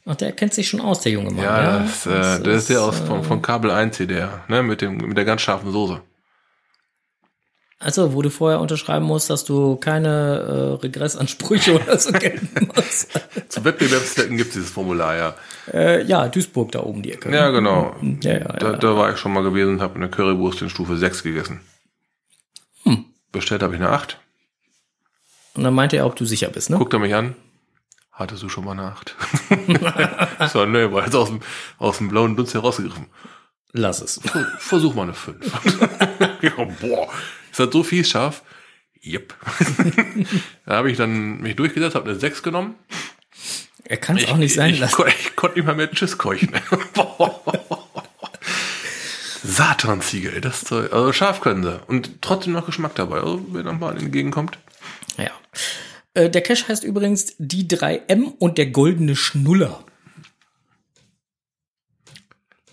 Ja. Ach, der kennt sich schon aus, der junge Mann. Ja, das, äh, Das der ist der aus äh, von, von Kabel 1 hier, der, ne, mit dem, mit der ganz scharfen Soße. Also, wo du vorher unterschreiben musst, dass du keine äh, Regressansprüche oder so gelten musst. Zu Wettbewerbszwecken gibt es dieses Formular, ja. äh, ja, Duisburg da oben die Ecke. Ja, genau. Ja, ja, Da, ja. da war ich schon mal gewesen und habe eine Currywurst in Stufe 6 gegessen. Hm. Bestellt habe ich eine 8. Und dann meinte er, ob du sicher bist, ne? Guckt er mich an. Hattest du schon mal eine 8? so, ne, war jetzt aus dem, aus dem blauen Dunst herausgegriffen. Lass es. Versuch mal eine 5. ja, boah, ist das so fies scharf? Yep. da habe ich dann mich durchgesetzt, habe eine 6 genommen. Er kann es auch nicht sein ich, lassen. kon- Ich konnte nicht mal mehr Tschüss keuchen. Satanziege, ey, das Zeug. Also scharf können sie. Und trotzdem noch Geschmack dabei. Also, wer dann mal entgegenkommt. Ja. Äh, der Cache heißt übrigens die 3M und der goldene Schnuller.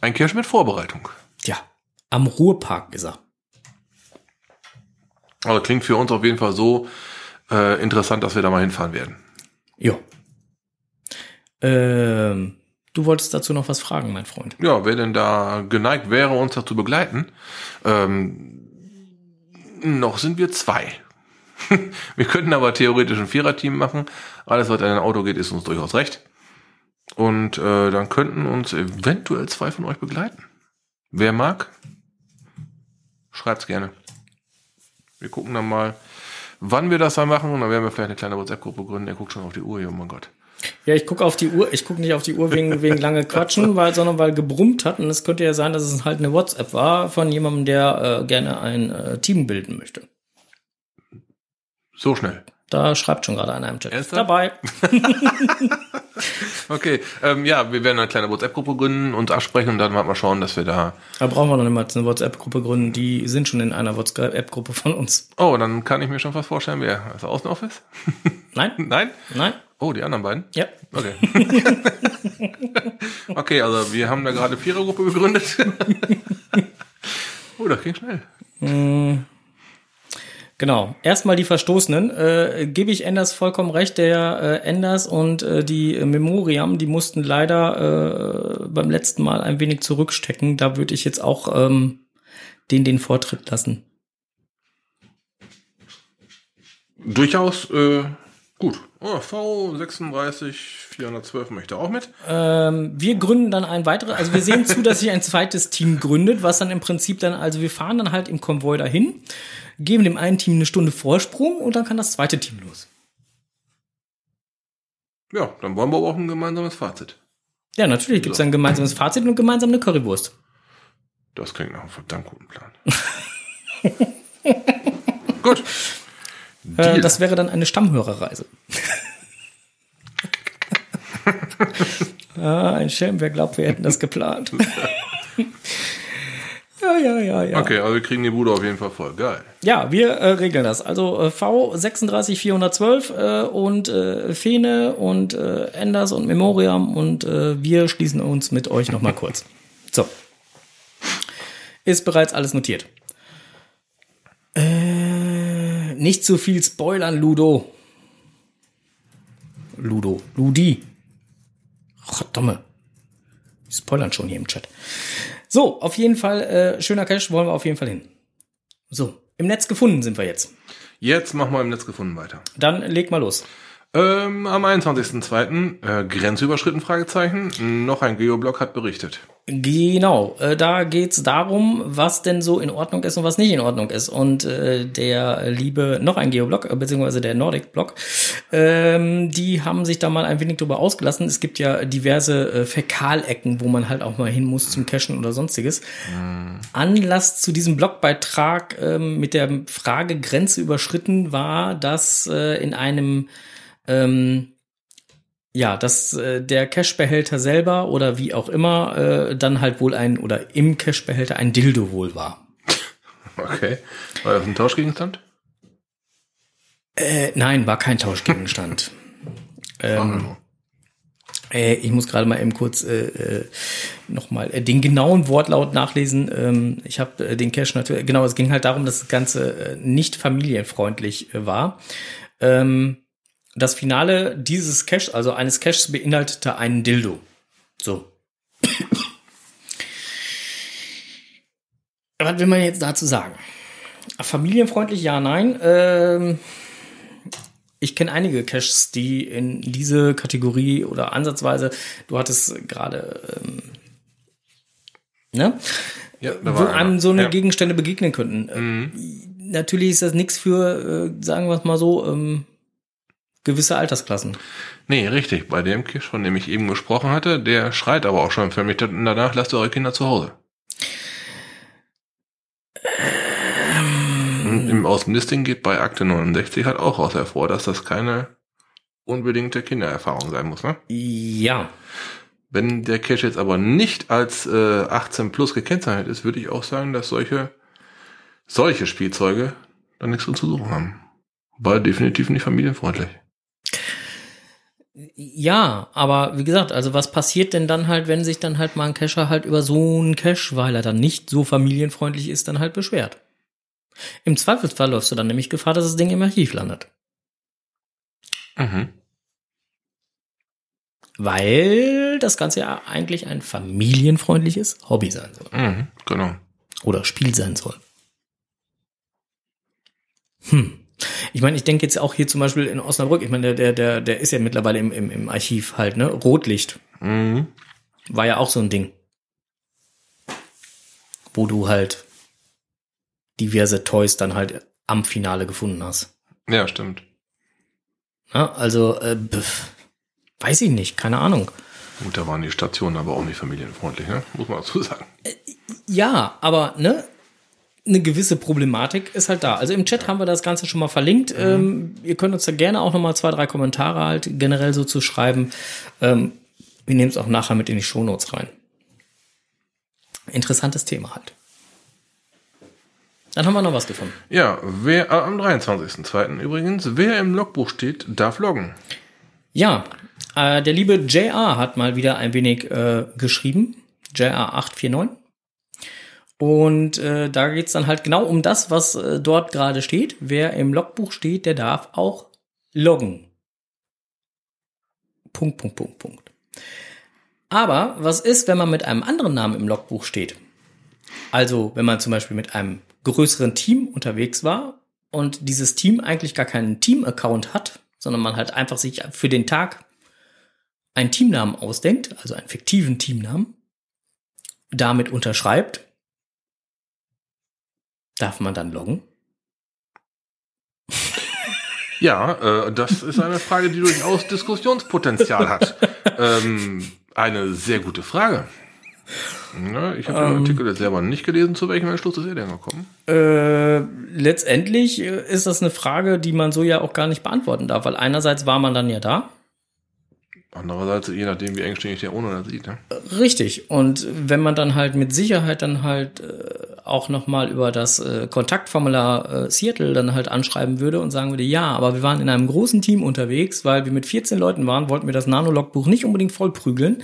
Ein Kirsch mit Vorbereitung. Ja. Am Ruhrpark ist er. Also klingt für uns auf jeden Fall so äh, interessant, dass wir da mal hinfahren werden. Jo. Ähm, du wolltest dazu noch was fragen, mein Freund. Ja, wer denn da geneigt wäre, uns dazu begleiten? Ähm, noch sind wir zwei. wir könnten aber theoretisch ein Viererteam machen. Alles, was in ein Auto geht, ist uns durchaus recht. Und äh, dann könnten uns eventuell zwei von euch begleiten. Wer mag, schreibt's gerne. Wir gucken dann mal, wann wir das dann machen. Und dann werden wir vielleicht eine kleine WhatsApp-Gruppe gründen. Er guckt schon auf die Uhr hier, oh mein Gott. Ja, ich gucke auf die Uhr. Ich gucke nicht auf die Uhr wegen, wegen lange Quatschen, weil, sondern weil gebrummt hat. Und es könnte ja sein, dass es halt eine WhatsApp war von jemandem, der äh, gerne ein äh, Team bilden möchte. So schnell. Da schreibt schon gerade einer im Chat. Ernsthaft? Dabei. Okay, ähm, ja, wir werden eine kleine WhatsApp-Gruppe gründen, uns absprechen und dann mal schauen, dass wir da. Da brauchen wir noch niemals eine WhatsApp-Gruppe gründen. Die sind schon in einer WhatsApp-Gruppe von uns. Oh, dann kann ich mir schon fast vorstellen, wer er Außenoffice? Nein? Nein? Nein? Oh, die anderen beiden? Ja. Okay. okay, also wir haben da gerade Vierergruppe gegründet. oh, das ging schnell. Genau. Erstmal die Verstoßenen. Äh, Gebe ich Enders vollkommen recht. Der äh, Enders und äh, die Memoriam, die mussten leider äh, beim letzten Mal ein wenig zurückstecken. Da würde ich jetzt auch ähm, den den Vortritt lassen. Durchaus äh, gut. Oh, V36 412 möchte auch mit. Ähm, wir gründen dann ein weiteres, also wir sehen zu, dass sich ein zweites Team gründet, was dann im Prinzip dann, also wir fahren dann halt im Konvoi dahin, geben dem einen Team eine Stunde Vorsprung und dann kann das zweite Team los. Ja, dann wollen wir aber auch ein gemeinsames Fazit. Ja, natürlich gibt es ein gemeinsames Fazit und gemeinsam eine Currywurst. Das klingt nach einem verdammt guten Plan. gut. Äh, das wäre dann eine Stammhörerreise. ah, ein Schelm, wer glaubt, wir hätten das geplant. ja, ja, ja, ja. Okay, also wir kriegen die Bude auf jeden Fall voll. Geil. Ja, wir äh, regeln das. Also äh, V36412 äh, und äh, Fene und äh, Enders und Memoriam und äh, wir schließen uns mit euch nochmal kurz. So. Ist bereits alles notiert. Äh, nicht zu viel spoilern, Ludo. Ludo. Ludi. Verdammt. Die spoilern schon hier im Chat. So, auf jeden Fall, äh, schöner Cash, wollen wir auf jeden Fall hin. So, im Netz gefunden sind wir jetzt. Jetzt machen wir im Netz gefunden weiter. Dann leg mal los. Ähm, am 21.02. Äh, Grenzüberschritten, Fragezeichen. Noch ein Geoblog hat berichtet. Genau, äh, da geht's darum, was denn so in Ordnung ist und was nicht in Ordnung ist. Und äh, der liebe, noch ein Geoblog, äh, beziehungsweise der Nordic-Blog, ähm, die haben sich da mal ein wenig drüber ausgelassen. Es gibt ja diverse äh, Fäkalecken, wo man halt auch mal hin muss zum Cashen oder sonstiges. Mhm. Anlass zu diesem Blogbeitrag ähm, mit der Frage Grenze überschritten war, dass äh, in einem ähm, ja, dass äh, der Cashbehälter selber oder wie auch immer äh, dann halt wohl ein oder im Cashbehälter ein Dildo wohl war. Okay. War das ein Tauschgegenstand? Äh, nein, war kein Tauschgegenstand. ähm, äh, ich muss gerade mal eben kurz äh, äh, nochmal äh, den genauen Wortlaut nachlesen. Ähm, ich habe äh, den Cash natürlich, genau, es ging halt darum, dass das Ganze äh, nicht familienfreundlich äh, war. Ähm, das Finale dieses Cache, also eines Caches, beinhaltete einen Dildo. So. Was will man jetzt dazu sagen? Familienfreundlich, ja, nein. Ähm, ich kenne einige Caches, die in diese Kategorie oder ansatzweise, du hattest gerade, ähm, ne? Ja, wo einem so eine ja. Gegenstände begegnen könnten. Mhm. Natürlich ist das nichts für, äh, sagen wir es mal so, ähm, gewisse Altersklassen. Nee, richtig. Bei dem Kisch, von dem ich eben gesprochen hatte, der schreit aber auch schon für mich danach, lasst eure Kinder zu Hause. Ähm. Und im Außenlisting geht bei Akte 69 halt auch raus hervor, dass das keine unbedingte Kindererfahrung sein muss, ne? Ja. Wenn der Cache jetzt aber nicht als äh, 18 plus gekennzeichnet ist, würde ich auch sagen, dass solche solche Spielzeuge dann nichts zu suchen haben. War definitiv nicht familienfreundlich. Ja, aber wie gesagt, also was passiert denn dann halt, wenn sich dann halt mal ein Cacher halt über so einen Cache, weil er dann nicht so familienfreundlich ist, dann halt beschwert? Im Zweifelsfall läufst du dann nämlich Gefahr, dass das Ding im Archiv landet. Mhm. Weil das Ganze ja eigentlich ein familienfreundliches Hobby sein soll. Mhm, genau. Oder Spiel sein soll. Hm. Ich meine, ich denke jetzt auch hier zum Beispiel in Osnabrück, ich meine, der, der, der ist ja mittlerweile im, im, im Archiv halt, ne? Rotlicht. Mhm. War ja auch so ein Ding. Wo du halt diverse Toys dann halt am Finale gefunden hast. Ja, stimmt. Ja, also, äh, weiß ich nicht, keine Ahnung. Gut, da waren die Stationen aber auch nicht familienfreundlich, ne? Muss man dazu sagen. Äh, ja, aber, ne? Eine gewisse Problematik ist halt da. Also im Chat haben wir das Ganze schon mal verlinkt. Mhm. Ähm, ihr könnt uns da gerne auch noch mal zwei, drei Kommentare halt generell so zu schreiben. Ähm, wir nehmen es auch nachher mit in die Shownotes rein. Interessantes Thema halt. Dann haben wir noch was gefunden. Ja, wer äh, am 23.02. übrigens, wer im Logbuch steht, darf loggen. Ja, äh, der liebe JR hat mal wieder ein wenig äh, geschrieben. JR849. Und äh, da geht's dann halt genau um das, was äh, dort gerade steht. Wer im Logbuch steht, der darf auch loggen. Punkt, Punkt, Punkt, Punkt. Aber was ist, wenn man mit einem anderen Namen im Logbuch steht? Also, wenn man zum Beispiel mit einem größeren Team unterwegs war und dieses Team eigentlich gar keinen Team-Account hat, sondern man halt einfach sich für den Tag einen Teamnamen ausdenkt, also einen fiktiven Teamnamen, damit unterschreibt Darf man dann loggen? Ja, äh, das ist eine Frage, die durchaus Diskussionspotenzial hat. ähm, eine sehr gute Frage. Ja, ich habe ähm, den Artikel jetzt selber nicht gelesen. Zu welchem Entschluss ist er denn gekommen? Äh, letztendlich ist das eine Frage, die man so ja auch gar nicht beantworten darf, weil einerseits war man dann ja da Andererseits, je nachdem, wie engständig der Owner das sieht. Ne? Richtig. Und wenn man dann halt mit Sicherheit dann halt äh, auch nochmal über das äh, Kontaktformular äh, Seattle dann halt anschreiben würde und sagen würde, ja, aber wir waren in einem großen Team unterwegs, weil wir mit 14 Leuten waren, wollten wir das Nano-Logbuch nicht unbedingt vollprügeln.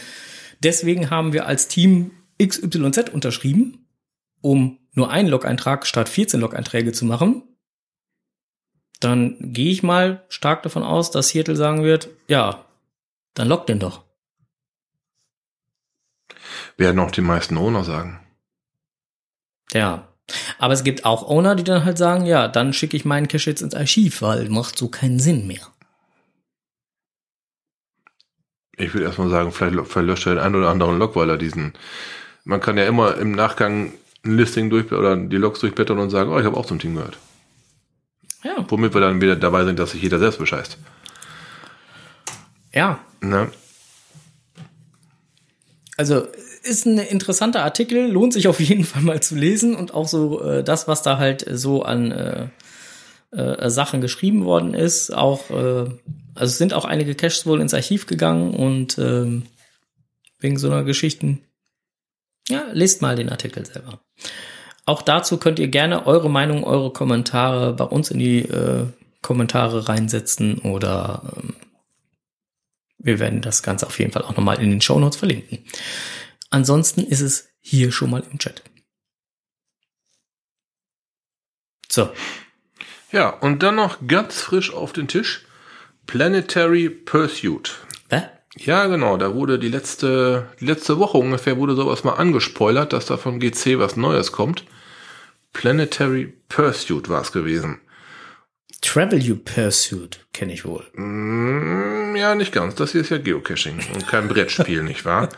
Deswegen haben wir als Team XYZ unterschrieben, um nur einen Log-Eintrag statt 14 Log-Einträge zu machen. Dann gehe ich mal stark davon aus, dass Seattle sagen wird, ja, dann lockt den doch. Werden auch die meisten Owner sagen. Ja. Aber es gibt auch Owner, die dann halt sagen, ja, dann schicke ich meinen Cache jetzt ins Archiv, weil macht so keinen Sinn mehr. Ich würde erstmal sagen, vielleicht verlöscht er den einen oder anderen Log, weil er diesen. Man kann ja immer im Nachgang ein Listing durch oder die Logs durchblättern und sagen, oh, ich habe auch zum Team gehört. Ja. Womit wir dann wieder dabei sind, dass sich jeder selbst bescheißt. Ja. Ne? Also ist ein interessanter Artikel, lohnt sich auf jeden Fall mal zu lesen und auch so äh, das, was da halt so an äh, äh, Sachen geschrieben worden ist. Auch, äh, also sind auch einige Caches wohl ins Archiv gegangen und äh, wegen so einer Geschichten. Ja, lest mal den Artikel selber. Auch dazu könnt ihr gerne eure Meinung, eure Kommentare bei uns in die äh, Kommentare reinsetzen oder ähm, wir werden das Ganze auf jeden Fall auch nochmal in den Show Notes verlinken. Ansonsten ist es hier schon mal im Chat. So. Ja, und dann noch ganz frisch auf den Tisch Planetary Pursuit. Hä? Ja, genau, da wurde die letzte, die letzte Woche ungefähr wurde sowas mal angespoilert, dass da von GC was Neues kommt. Planetary Pursuit war es gewesen. Travel You Pursuit kenne ich wohl. Mm, ja, nicht ganz. Das hier ist ja Geocaching und kein Brettspiel, nicht wahr?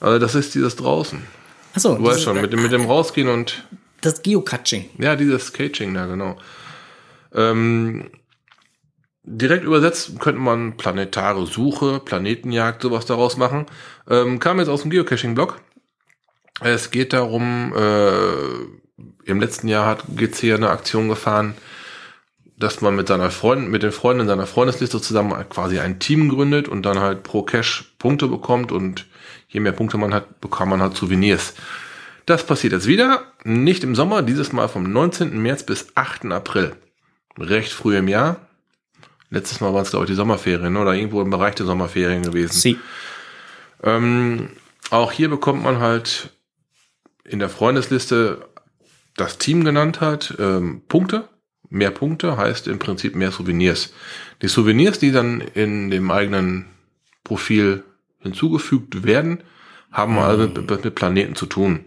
Also das ist dieses draußen. Achso, Du weißt schon, mit dem, mit dem rausgehen und das Geocaching. Ja, dieses Caging da, genau. Ähm, direkt übersetzt könnte man planetare Suche, Planetenjagd, sowas daraus machen. Ähm, kam jetzt aus dem Geocaching-Blog. Es geht darum, äh, im letzten Jahr hat GC eine Aktion gefahren, dass man mit seiner Freundin, mit den Freunden in seiner Freundesliste zusammen quasi ein Team gründet und dann halt pro Cache Punkte bekommt und je mehr Punkte man hat, bekommt man halt Souvenirs. Das passiert jetzt wieder, nicht im Sommer, dieses Mal vom 19. März bis 8. April. Recht früh im Jahr. Letztes Mal waren es, glaube ich, die Sommerferien oder irgendwo im Bereich der Sommerferien gewesen. Sie. Ähm, auch hier bekommt man halt in der Freundesliste das Team genannt hat, ähm, Punkte. Mehr Punkte heißt im Prinzip mehr Souvenirs. Die Souvenirs, die dann in dem eigenen Profil hinzugefügt werden, haben also mit, mit, mit Planeten zu tun.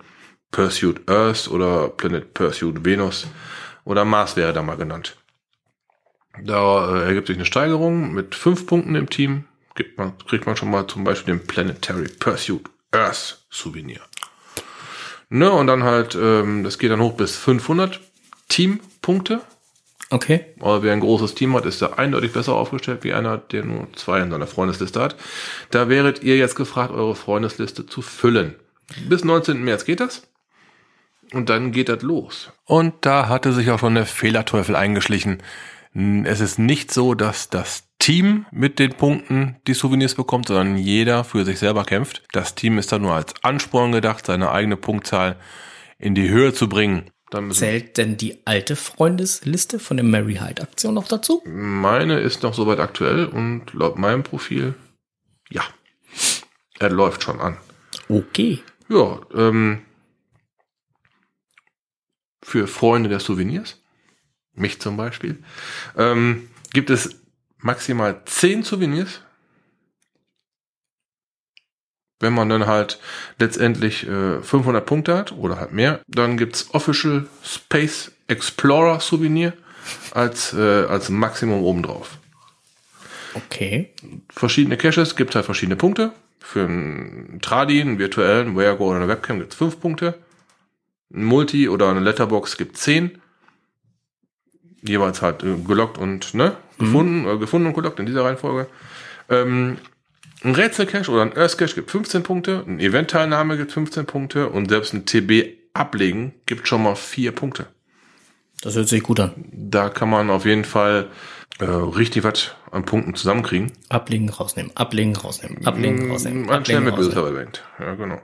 Pursuit Earth oder Planet Pursuit Venus oder Mars wäre da mal genannt. Da äh, ergibt sich eine Steigerung mit fünf Punkten im Team. Gibt man, kriegt man schon mal zum Beispiel den Planetary Pursuit Earth Souvenir. Ne, und dann halt, ähm, das geht dann hoch bis 500 Teampunkte. Okay. Aber wer ein großes Team hat, ist da eindeutig besser aufgestellt wie einer, der nur zwei in seiner Freundesliste hat. Da wäret ihr jetzt gefragt, eure Freundesliste zu füllen. Bis 19. März geht das. Und dann geht das los. Und da hatte sich auch schon der Fehlerteufel eingeschlichen. Es ist nicht so, dass das Team mit den Punkten die Souvenirs bekommt, sondern jeder für sich selber kämpft. Das Team ist dann nur als Ansporn gedacht, seine eigene Punktzahl in die Höhe zu bringen. Zählt denn die alte Freundesliste von der Mary Hyde Aktion noch dazu? Meine ist noch soweit aktuell und laut meinem Profil, ja, er läuft schon an. Okay. Ja, ähm, für Freunde der Souvenirs, mich zum Beispiel, ähm, gibt es maximal 10 Souvenirs. Wenn man dann halt letztendlich äh, 500 Punkte hat oder halt mehr, dann gibt's Official Space Explorer Souvenir als, äh, als Maximum obendrauf. Okay. Verschiedene Caches gibt halt verschiedene Punkte. Für einen Tradi, einen virtuellen, Weargo oder eine Webcam gibt's 5 Punkte. Ein Multi oder eine Letterbox gibt 10. Jeweils halt äh, gelockt und ne, gefunden, äh, gefunden und gelockt in dieser Reihenfolge. Ähm, ein Rätselcache oder ein Earth Cache gibt 15 Punkte, ein Eventteilnahme gibt 15 Punkte und selbst ein TB ablegen gibt schon mal 4 Punkte. Das hört sich gut an. Da kann man auf jeden Fall äh, richtig was an Punkten zusammenkriegen. Ablegen, rausnehmen, ablegen, rausnehmen, ablegen, rausnehmen. Mm, Ein schnell ablegen, mit rausnehmen. Event. Ja, genau.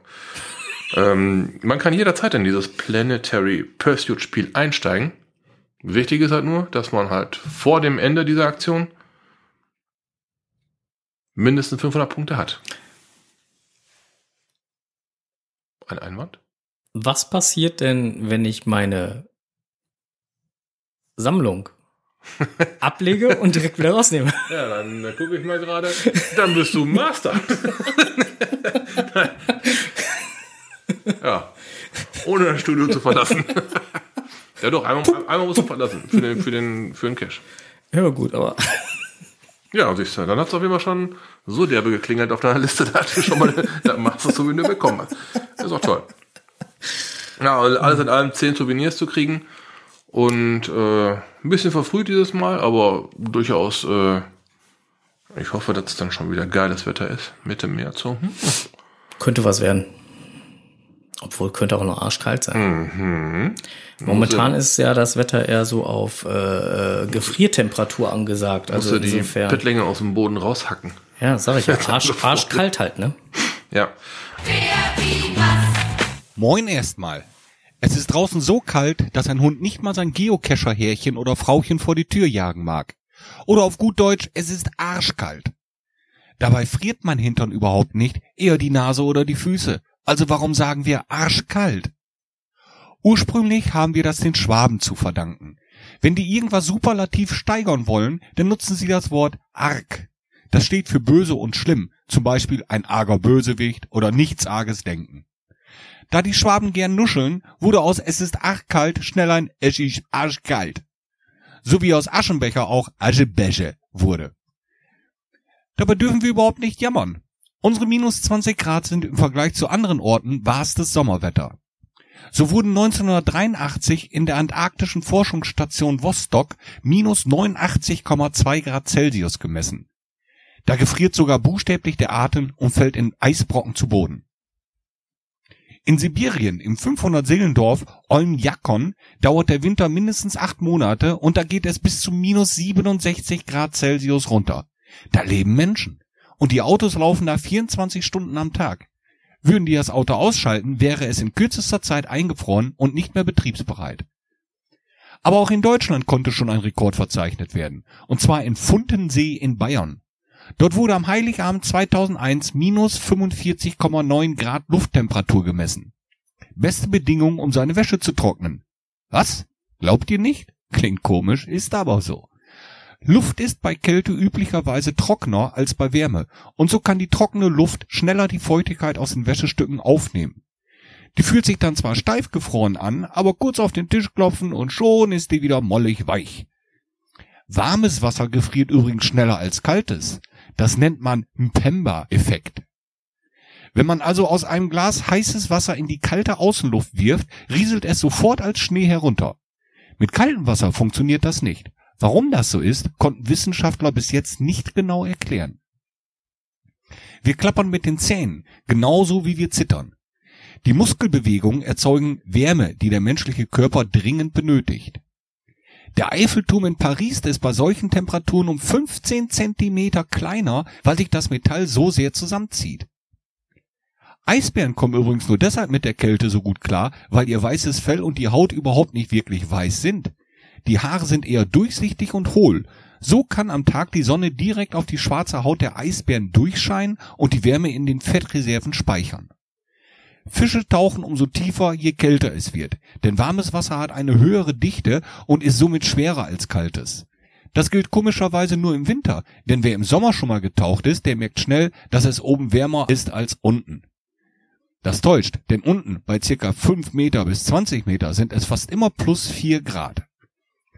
ähm, man kann jederzeit in dieses Planetary Pursuit Spiel einsteigen. Wichtig ist halt nur, dass man halt vor dem Ende dieser Aktion mindestens 500 Punkte hat. Ein Einwand? Was passiert denn, wenn ich meine Sammlung ablege und direkt wieder rausnehme? Ja, dann äh, gucke ich mal gerade. Dann bist du Master. ja. Ohne das Studio zu verlassen. ja doch, einmal, einmal musst du verlassen. Für den, für den, für den Cash. Ja, gut, aber Ja, siehst du, dann hat es auf jeden Fall schon so derbe geklingelt auf deiner Liste, da hast du schon mal das Master Souvenir bekommen. Das ist auch toll. Ja, also alles in allem zehn Souvenirs zu kriegen und äh, ein bisschen verfrüht dieses Mal, aber durchaus, äh, ich hoffe, dass es dann schon wieder geiles Wetter ist, Mitte März so. Hm? Könnte was werden. Obwohl könnte auch noch arschkalt sein. Mhm. Momentan ist ja das Wetter eher so auf äh, Gefriertemperatur angesagt. Also musst du die insofern. Pettlänge aus dem Boden raushacken. Ja, sag ich ja. Arsch, arschkalt halt, ne? Ja. Moin erstmal. Es ist draußen so kalt, dass ein Hund nicht mal sein Geocacher-Härchen oder Frauchen vor die Tür jagen mag. Oder auf gut Deutsch, es ist arschkalt. Dabei friert mein Hintern überhaupt nicht, eher die Nase oder die Füße. Also warum sagen wir arschkalt? Ursprünglich haben wir das den Schwaben zu verdanken. Wenn die irgendwas superlativ steigern wollen, dann nutzen sie das Wort arg. Das steht für böse und schlimm, zum Beispiel ein arger Bösewicht oder nichts arges Denken. Da die Schwaben gern nuscheln, wurde aus es ist arschkalt schnell ein es ist arschkalt. So wie aus Aschenbecher auch Aschebeche wurde. Dabei dürfen wir überhaupt nicht jammern. Unsere minus 20 Grad sind im Vergleich zu anderen Orten wahrstes Sommerwetter. So wurden 1983 in der antarktischen Forschungsstation Vostok minus 89,2 Grad Celsius gemessen. Da gefriert sogar buchstäblich der Atem und fällt in Eisbrocken zu Boden. In Sibirien, im 500 Seelendorf Olmjakon, dauert der Winter mindestens acht Monate und da geht es bis zu minus 67 Grad Celsius runter. Da leben Menschen. Und die Autos laufen da 24 Stunden am Tag. Würden die das Auto ausschalten, wäre es in kürzester Zeit eingefroren und nicht mehr betriebsbereit. Aber auch in Deutschland konnte schon ein Rekord verzeichnet werden. Und zwar in Funtensee in Bayern. Dort wurde am Heiligabend 2001 minus 45,9 Grad Lufttemperatur gemessen. Beste Bedingungen, um seine Wäsche zu trocknen. Was? Glaubt ihr nicht? Klingt komisch, ist aber so. Luft ist bei Kälte üblicherweise trockener als bei Wärme und so kann die trockene Luft schneller die Feuchtigkeit aus den Wäschestücken aufnehmen. Die fühlt sich dann zwar steif gefroren an, aber kurz auf den Tisch klopfen und schon ist die wieder mollig weich. Warmes Wasser gefriert übrigens schneller als kaltes. Das nennt man Mpemba-Effekt. Wenn man also aus einem Glas heißes Wasser in die kalte Außenluft wirft, rieselt es sofort als Schnee herunter. Mit kaltem Wasser funktioniert das nicht. Warum das so ist, konnten Wissenschaftler bis jetzt nicht genau erklären. Wir klappern mit den Zähnen, genauso wie wir zittern. Die Muskelbewegungen erzeugen Wärme, die der menschliche Körper dringend benötigt. Der Eiffelturm in Paris ist bei solchen Temperaturen um 15 Zentimeter kleiner, weil sich das Metall so sehr zusammenzieht. Eisbären kommen übrigens nur deshalb mit der Kälte so gut klar, weil ihr weißes Fell und die Haut überhaupt nicht wirklich weiß sind. Die Haare sind eher durchsichtig und hohl. So kann am Tag die Sonne direkt auf die schwarze Haut der Eisbären durchscheinen und die Wärme in den Fettreserven speichern. Fische tauchen umso tiefer, je kälter es wird, denn warmes Wasser hat eine höhere Dichte und ist somit schwerer als kaltes. Das gilt komischerweise nur im Winter, denn wer im Sommer schon mal getaucht ist, der merkt schnell, dass es oben wärmer ist als unten. Das täuscht, denn unten bei circa 5 Meter bis 20 Meter sind es fast immer plus 4 Grad.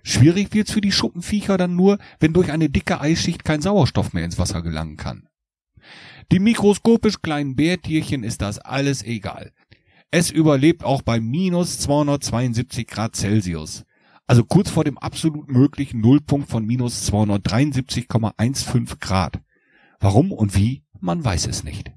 Schwierig wird's für die Schuppenviecher dann nur, wenn durch eine dicke Eisschicht kein Sauerstoff mehr ins Wasser gelangen kann. Die mikroskopisch kleinen Bärtierchen ist das alles egal. Es überlebt auch bei minus 272 Grad Celsius. Also kurz vor dem absolut möglichen Nullpunkt von minus 273,15 Grad. Warum und wie, man weiß es nicht.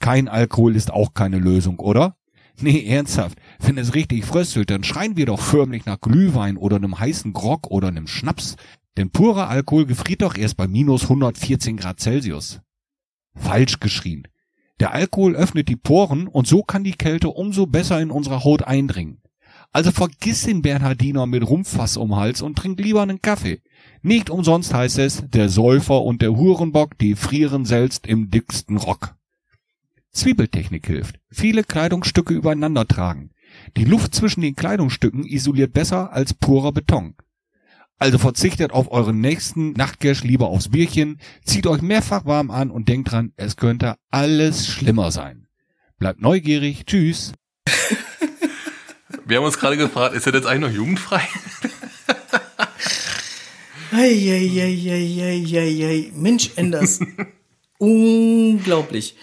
Kein Alkohol ist auch keine Lösung, oder? Nee, ernsthaft. Wenn es richtig fröstelt, dann schreien wir doch förmlich nach Glühwein oder einem heißen Grog oder einem Schnaps. Denn purer Alkohol gefriert doch erst bei minus 114 Grad Celsius. Falsch geschrien. Der Alkohol öffnet die Poren und so kann die Kälte umso besser in unsere Haut eindringen. Also vergiss den Bernhardiner mit Rumpfass um Hals und trink lieber einen Kaffee. Nicht umsonst heißt es, der Säufer und der Hurenbock, die frieren selbst im dicksten Rock. Zwiebeltechnik hilft. Viele Kleidungsstücke übereinander tragen. Die Luft zwischen den Kleidungsstücken isoliert besser als purer Beton. Also verzichtet auf euren nächsten Nachtcash lieber aufs Bierchen, zieht euch mehrfach warm an und denkt dran, es könnte alles schlimmer sein. Bleibt neugierig, tschüss. Wir haben uns gerade gefragt, ist er jetzt eigentlich noch jugendfrei? Eieieiei. Mensch, Enders. Unglaublich.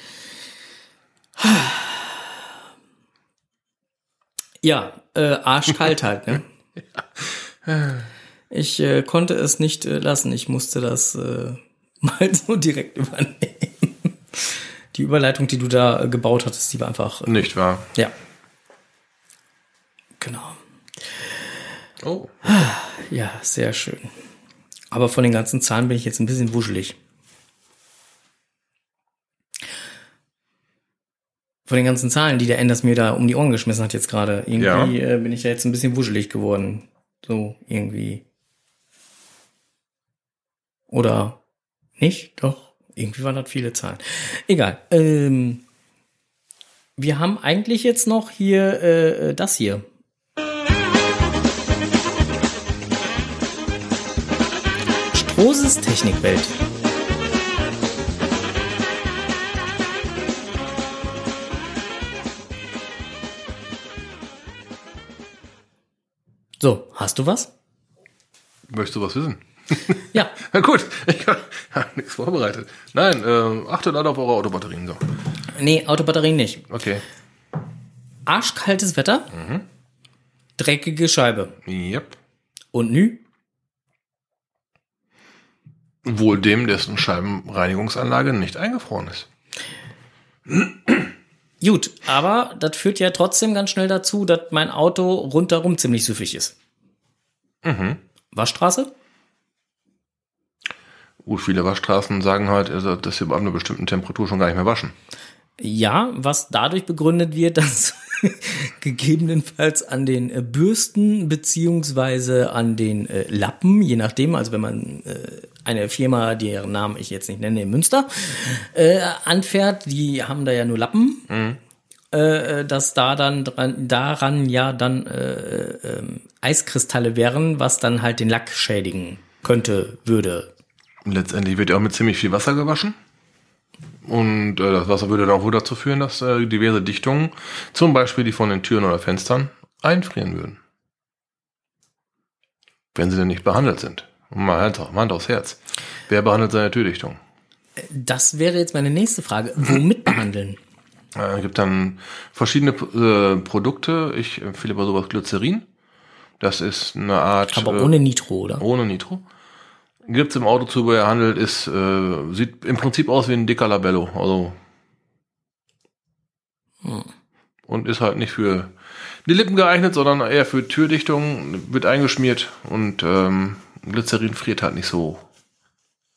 Ja, äh, arschkalt halt, ne? Ich äh, konnte es nicht äh, lassen. Ich musste das äh, mal so direkt übernehmen. Die Überleitung, die du da äh, gebaut hattest, die war einfach. Äh, Nicht wahr? ja. Genau. Oh. Ja, sehr schön. Aber von den ganzen Zahlen bin ich jetzt ein bisschen wuschelig. Von den ganzen Zahlen, die der Enders mir da um die Ohren geschmissen hat jetzt gerade. Irgendwie äh, bin ich da jetzt ein bisschen wuschelig geworden. So, irgendwie. Oder nicht? Doch. Irgendwie waren das viele Zahlen. Egal. Ähm, wir haben eigentlich jetzt noch hier äh, das hier. Strohses Technikwelt. So, hast du was? Möchtest du was wissen? Ja, Na gut, ich habe nichts vorbereitet. Nein, äh, achtet alle auf eure Autobatterien. So. nee, Autobatterien nicht. Okay. Arschkaltes Wetter, dreckige Scheibe Yep. und nü. Wohl dem, dessen Scheibenreinigungsanlage nicht eingefroren ist. Gut, aber das führt ja trotzdem ganz schnell dazu, dass mein Auto rundherum ziemlich süffig ist. Mhm. Waschstraße? Gut, viele Waschstraßen sagen halt, also, dass sie ab einer bestimmten Temperatur schon gar nicht mehr waschen. Ja, was dadurch begründet wird, dass gegebenenfalls an den äh, Bürsten beziehungsweise an den äh, Lappen, je nachdem, also wenn man äh, eine Firma, deren Namen ich jetzt nicht nenne, in Münster, äh, anfährt, die haben da ja nur Lappen, äh, dass da dann dran, daran ja dann äh, ähm, Eiskristalle wären, was dann halt den Lack schädigen könnte, würde. Letztendlich wird ja auch mit ziemlich viel Wasser gewaschen. Und äh, das Wasser würde dann auch wohl dazu führen, dass äh, diverse Dichtungen, zum Beispiel die von den Türen oder Fenstern, einfrieren würden. Wenn sie denn nicht behandelt sind. Und mal Hand, Hand aufs Herz. Wer behandelt seine Türdichtung? Das wäre jetzt meine nächste Frage. Womit behandeln? Äh, gibt dann verschiedene äh, Produkte. Ich empfehle bei sowas Glycerin. Das ist eine Art. Aber äh, ohne Nitro, oder? Ohne Nitro. Gibt's im Autozubehörhandel, ist, äh, sieht im Prinzip aus wie ein dicker Labello. Also. Und ist halt nicht für die Lippen geeignet, sondern eher für Türdichtung, wird eingeschmiert und ähm, Glycerin friert halt nicht so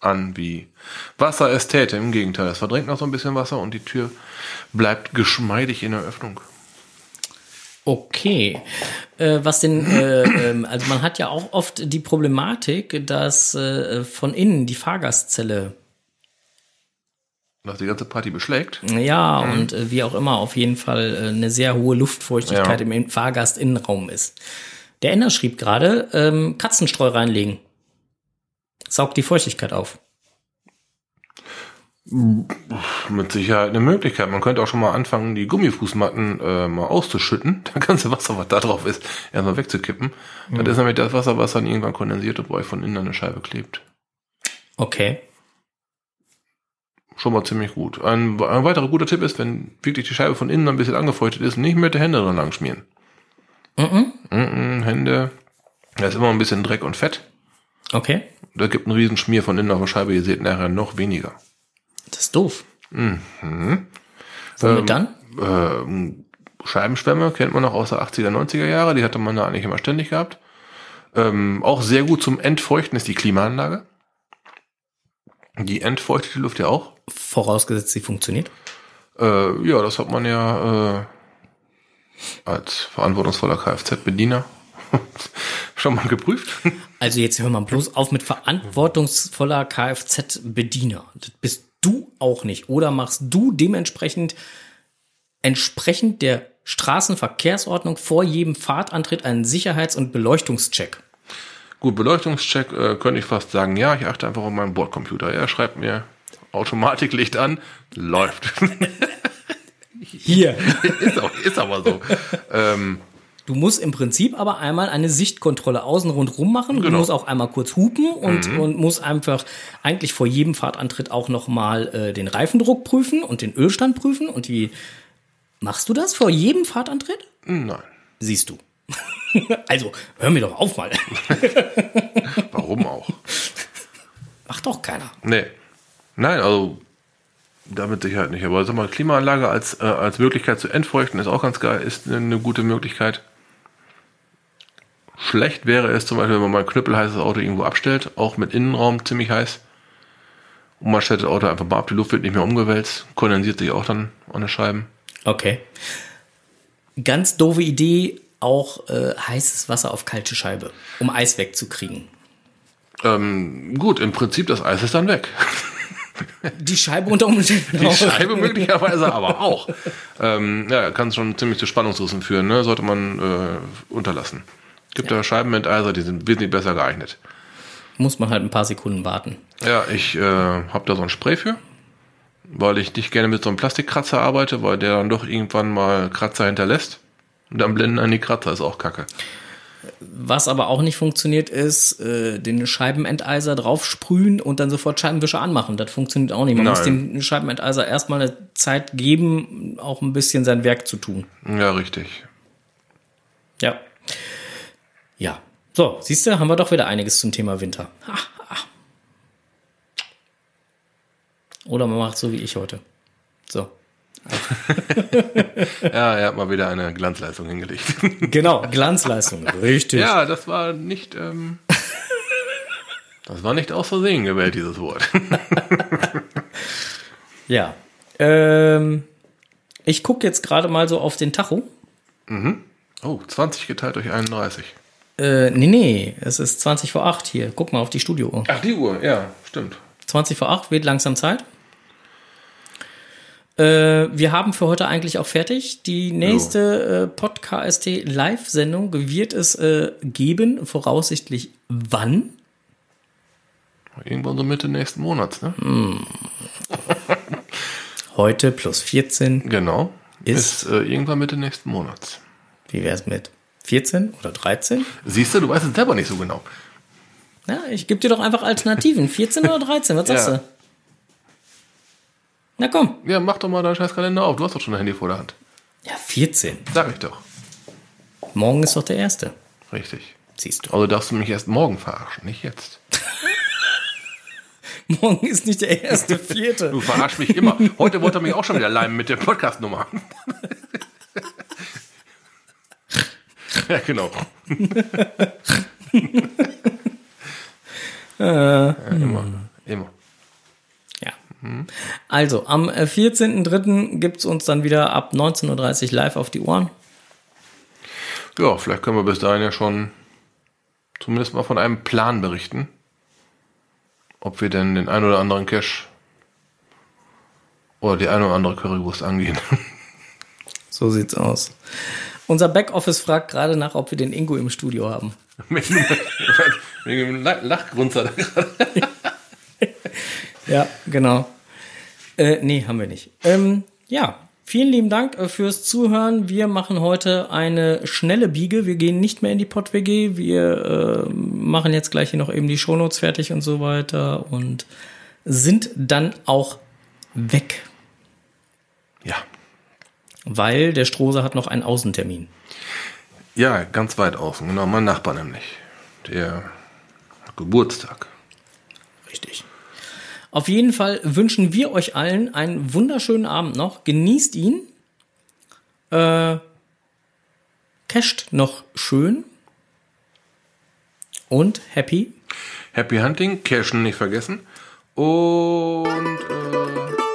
an wie Wasser es täte. Im Gegenteil, es verdrängt noch so ein bisschen Wasser und die Tür bleibt geschmeidig in der Öffnung. Okay. Äh, was denn, äh, ähm, also man hat ja auch oft die Problematik, dass äh, von innen die Fahrgastzelle, Dass die ganze Party beschlägt. ja, und äh, wie auch immer, auf jeden Fall äh, eine sehr hohe Luftfeuchtigkeit Ja. im In- Fahrgastinnenraum ist. Der Ender schrieb gerade, ähm, Katzenstreu reinlegen. Saugt die Feuchtigkeit auf. Mit Sicherheit eine Möglichkeit. Man könnte auch schon mal anfangen, die Gummifußmatten äh, mal auszuschütten. Dann ganze Wasser, was da drauf ist, erstmal wegzukippen. Das ist nämlich das Wasser, was dann irgendwann kondensiert und bei euch von innen an der Scheibe klebt. Okay. Schon mal ziemlich gut. Ein, ein weiterer guter Tipp ist, wenn wirklich die Scheibe von innen ein bisschen angefeuchtet ist, nicht mit den Händen dran lang schmieren. Mhm. Mhm, Hände, da ist immer ein bisschen Dreck und Fett. Okay. Da gibt einen riesen Schmier von innen auf der Scheibe. Ihr seht nachher noch weniger. Das ist doof. Mhm. Womit dann? ähm, Scheibenschwämme kennt man noch aus der 80er, 90er Jahre. Die hatte man da eigentlich immer ständig gehabt. Ähm, auch sehr gut zum Entfeuchten ist die Klimaanlage. Die entfeuchtet die Luft ja auch. Vorausgesetzt, sie funktioniert. Äh, ja, das hat man ja äh, als verantwortungsvoller Kfz-Bediener schon mal geprüft. Also jetzt hör mal bloß auf mit verantwortungsvoller Kfz-Bediener. Das bist du auch nicht. Oder machst du dementsprechend entsprechend der Straßenverkehrsordnung vor jedem Fahrtantritt einen Sicherheits- und Beleuchtungscheck? Gut, Beleuchtungscheck äh, könnte ich fast sagen, ja, ich achte einfach auf meinen Bordcomputer. Er schreibt mir Automatiklicht an, läuft. Hier. ist, auch, ist aber so. ähm, Du musst im Prinzip aber einmal eine Sichtkontrolle außen rundrum machen. Du Genau. musst auch einmal kurz hupen und, und musst einfach eigentlich vor jedem Fahrtantritt auch nochmal äh, den Reifendruck prüfen und den Ölstand prüfen. Und wie machst du das vor jedem Fahrtantritt? Nein. Siehst du. also, hör mir doch auf mal. Warum auch? Macht doch keiner. Nee. Nein, also damit Sicherheit nicht. Aber sag mal, Klimaanlage als, äh, als Möglichkeit zu entfeuchten ist auch ganz geil, ist eine, eine gute Möglichkeit. Schlecht wäre es zum Beispiel, wenn man mal ein knüppelheißes Auto irgendwo abstellt, auch mit Innenraum ziemlich heiß. Und man stellt das Auto einfach mal ab, die Luft wird nicht mehr umgewälzt, kondensiert sich auch dann an den Scheiben. Okay. Ganz doofe Idee, auch äh, heißes Wasser auf kalte Scheibe, um Eis wegzukriegen. Ähm, gut, im Prinzip das Eis ist dann weg. Die Scheibe unter Umständen Die auch. Scheibe möglicherweise aber auch. Ähm, ja, kann schon ziemlich zu Spannungsrissen führen, ne? sollte man äh, unterlassen. Gibt ja. Scheibenenteiser, die sind wesentlich besser geeignet. Muss man halt ein paar Sekunden warten. Ja, ich äh, habe da so ein Spray für, weil ich nicht gerne mit so einem Plastikkratzer arbeite, weil der dann doch irgendwann mal Kratzer hinterlässt. Und dann blenden an die Kratzer, ist auch kacke. Was aber auch nicht funktioniert, ist äh, den Scheibenenteiser draufsprühen und dann sofort Scheibenwischer anmachen. Das funktioniert auch nicht. Man Nein. muss dem Scheibenenteiser erstmal eine Zeit geben, auch ein bisschen sein Werk zu tun. Ja, richtig. Ja. Ja. So, siehst du, haben wir doch wieder einiges zum Thema Winter. Ha, ha. Oder man macht so wie ich heute. So. Ja, er hat mal wieder eine Glanzleistung hingelegt. Genau, Glanzleistung. Richtig. ja, das war nicht, ähm, das war nicht aus Versehen gewählt, dieses Wort. Ja. Ähm, ich gucke jetzt gerade mal so auf den Tacho. Oh, 20 geteilt durch 31. Äh, nee, nee, es ist 20 vor 8 hier. Guck mal auf die Studiouhr. Ach, die Uhr, ja, stimmt. 20 vor 8 wird langsam Zeit. Äh, wir haben für heute eigentlich auch fertig. Die nächste äh, Podcast Live-Sendung wird es äh, geben, voraussichtlich wann? Irgendwann so Mitte nächsten Monats, ne? Heute plus 14. Genau. Ist- Ist, äh, irgendwann Mitte nächsten Monats. Wie wäre es mit 14 oder 13? Siehst du, du weißt es selber nicht so genau. Ja, ich gebe dir doch einfach Alternativen. 14 oder 13, was sagst Ja. du? Na komm. Ja, mach doch mal deinen scheiß Kalender auf. Du hast doch schon ein Handy vor der Hand. Ja, 14. Sag ich doch. Morgen ist doch der erste. Richtig. Siehst du. Also darfst du mich erst morgen verarschen, nicht jetzt. Morgen ist nicht der erste, vierte. Du verarschst mich immer. Heute wollte er mich auch schon wieder leimen mit der Podcast-Nummer. ja, genau. ja, immer. Immer. Ja. Also, am äh, 14.03. gibt's uns dann wieder ab 19.30 Uhr live auf die Ohren. Ja, vielleicht können wir bis dahin ja schon zumindest mal von einem Plan berichten. Ob wir denn den ein oder anderen Cash oder die eine oder andere Currywurst angehen. So sieht's aus. Unser Backoffice fragt gerade nach, ob wir den Ingo im Studio haben. Wegen dem La- Lachgrunzer. Ja, genau. Äh, nee, haben wir nicht. Ähm, ja, vielen lieben Dank äh, fürs Zuhören. Wir machen heute eine schnelle Biege. Wir gehen nicht mehr in die Pott-WG. Wir äh, machen jetzt gleich hier noch eben die Shownotes fertig und so weiter und sind dann auch weg, Ja. Weil der Strohser hat noch einen Außentermin. Ja, ganz weit außen. Genau, mein Nachbar nämlich. Der hat Geburtstag. Richtig. Auf jeden Fall wünschen wir euch allen einen wunderschönen Abend noch. Genießt ihn. Äh, casht noch schön. Und happy. Happy Hunting, Cashen nicht vergessen. Und äh,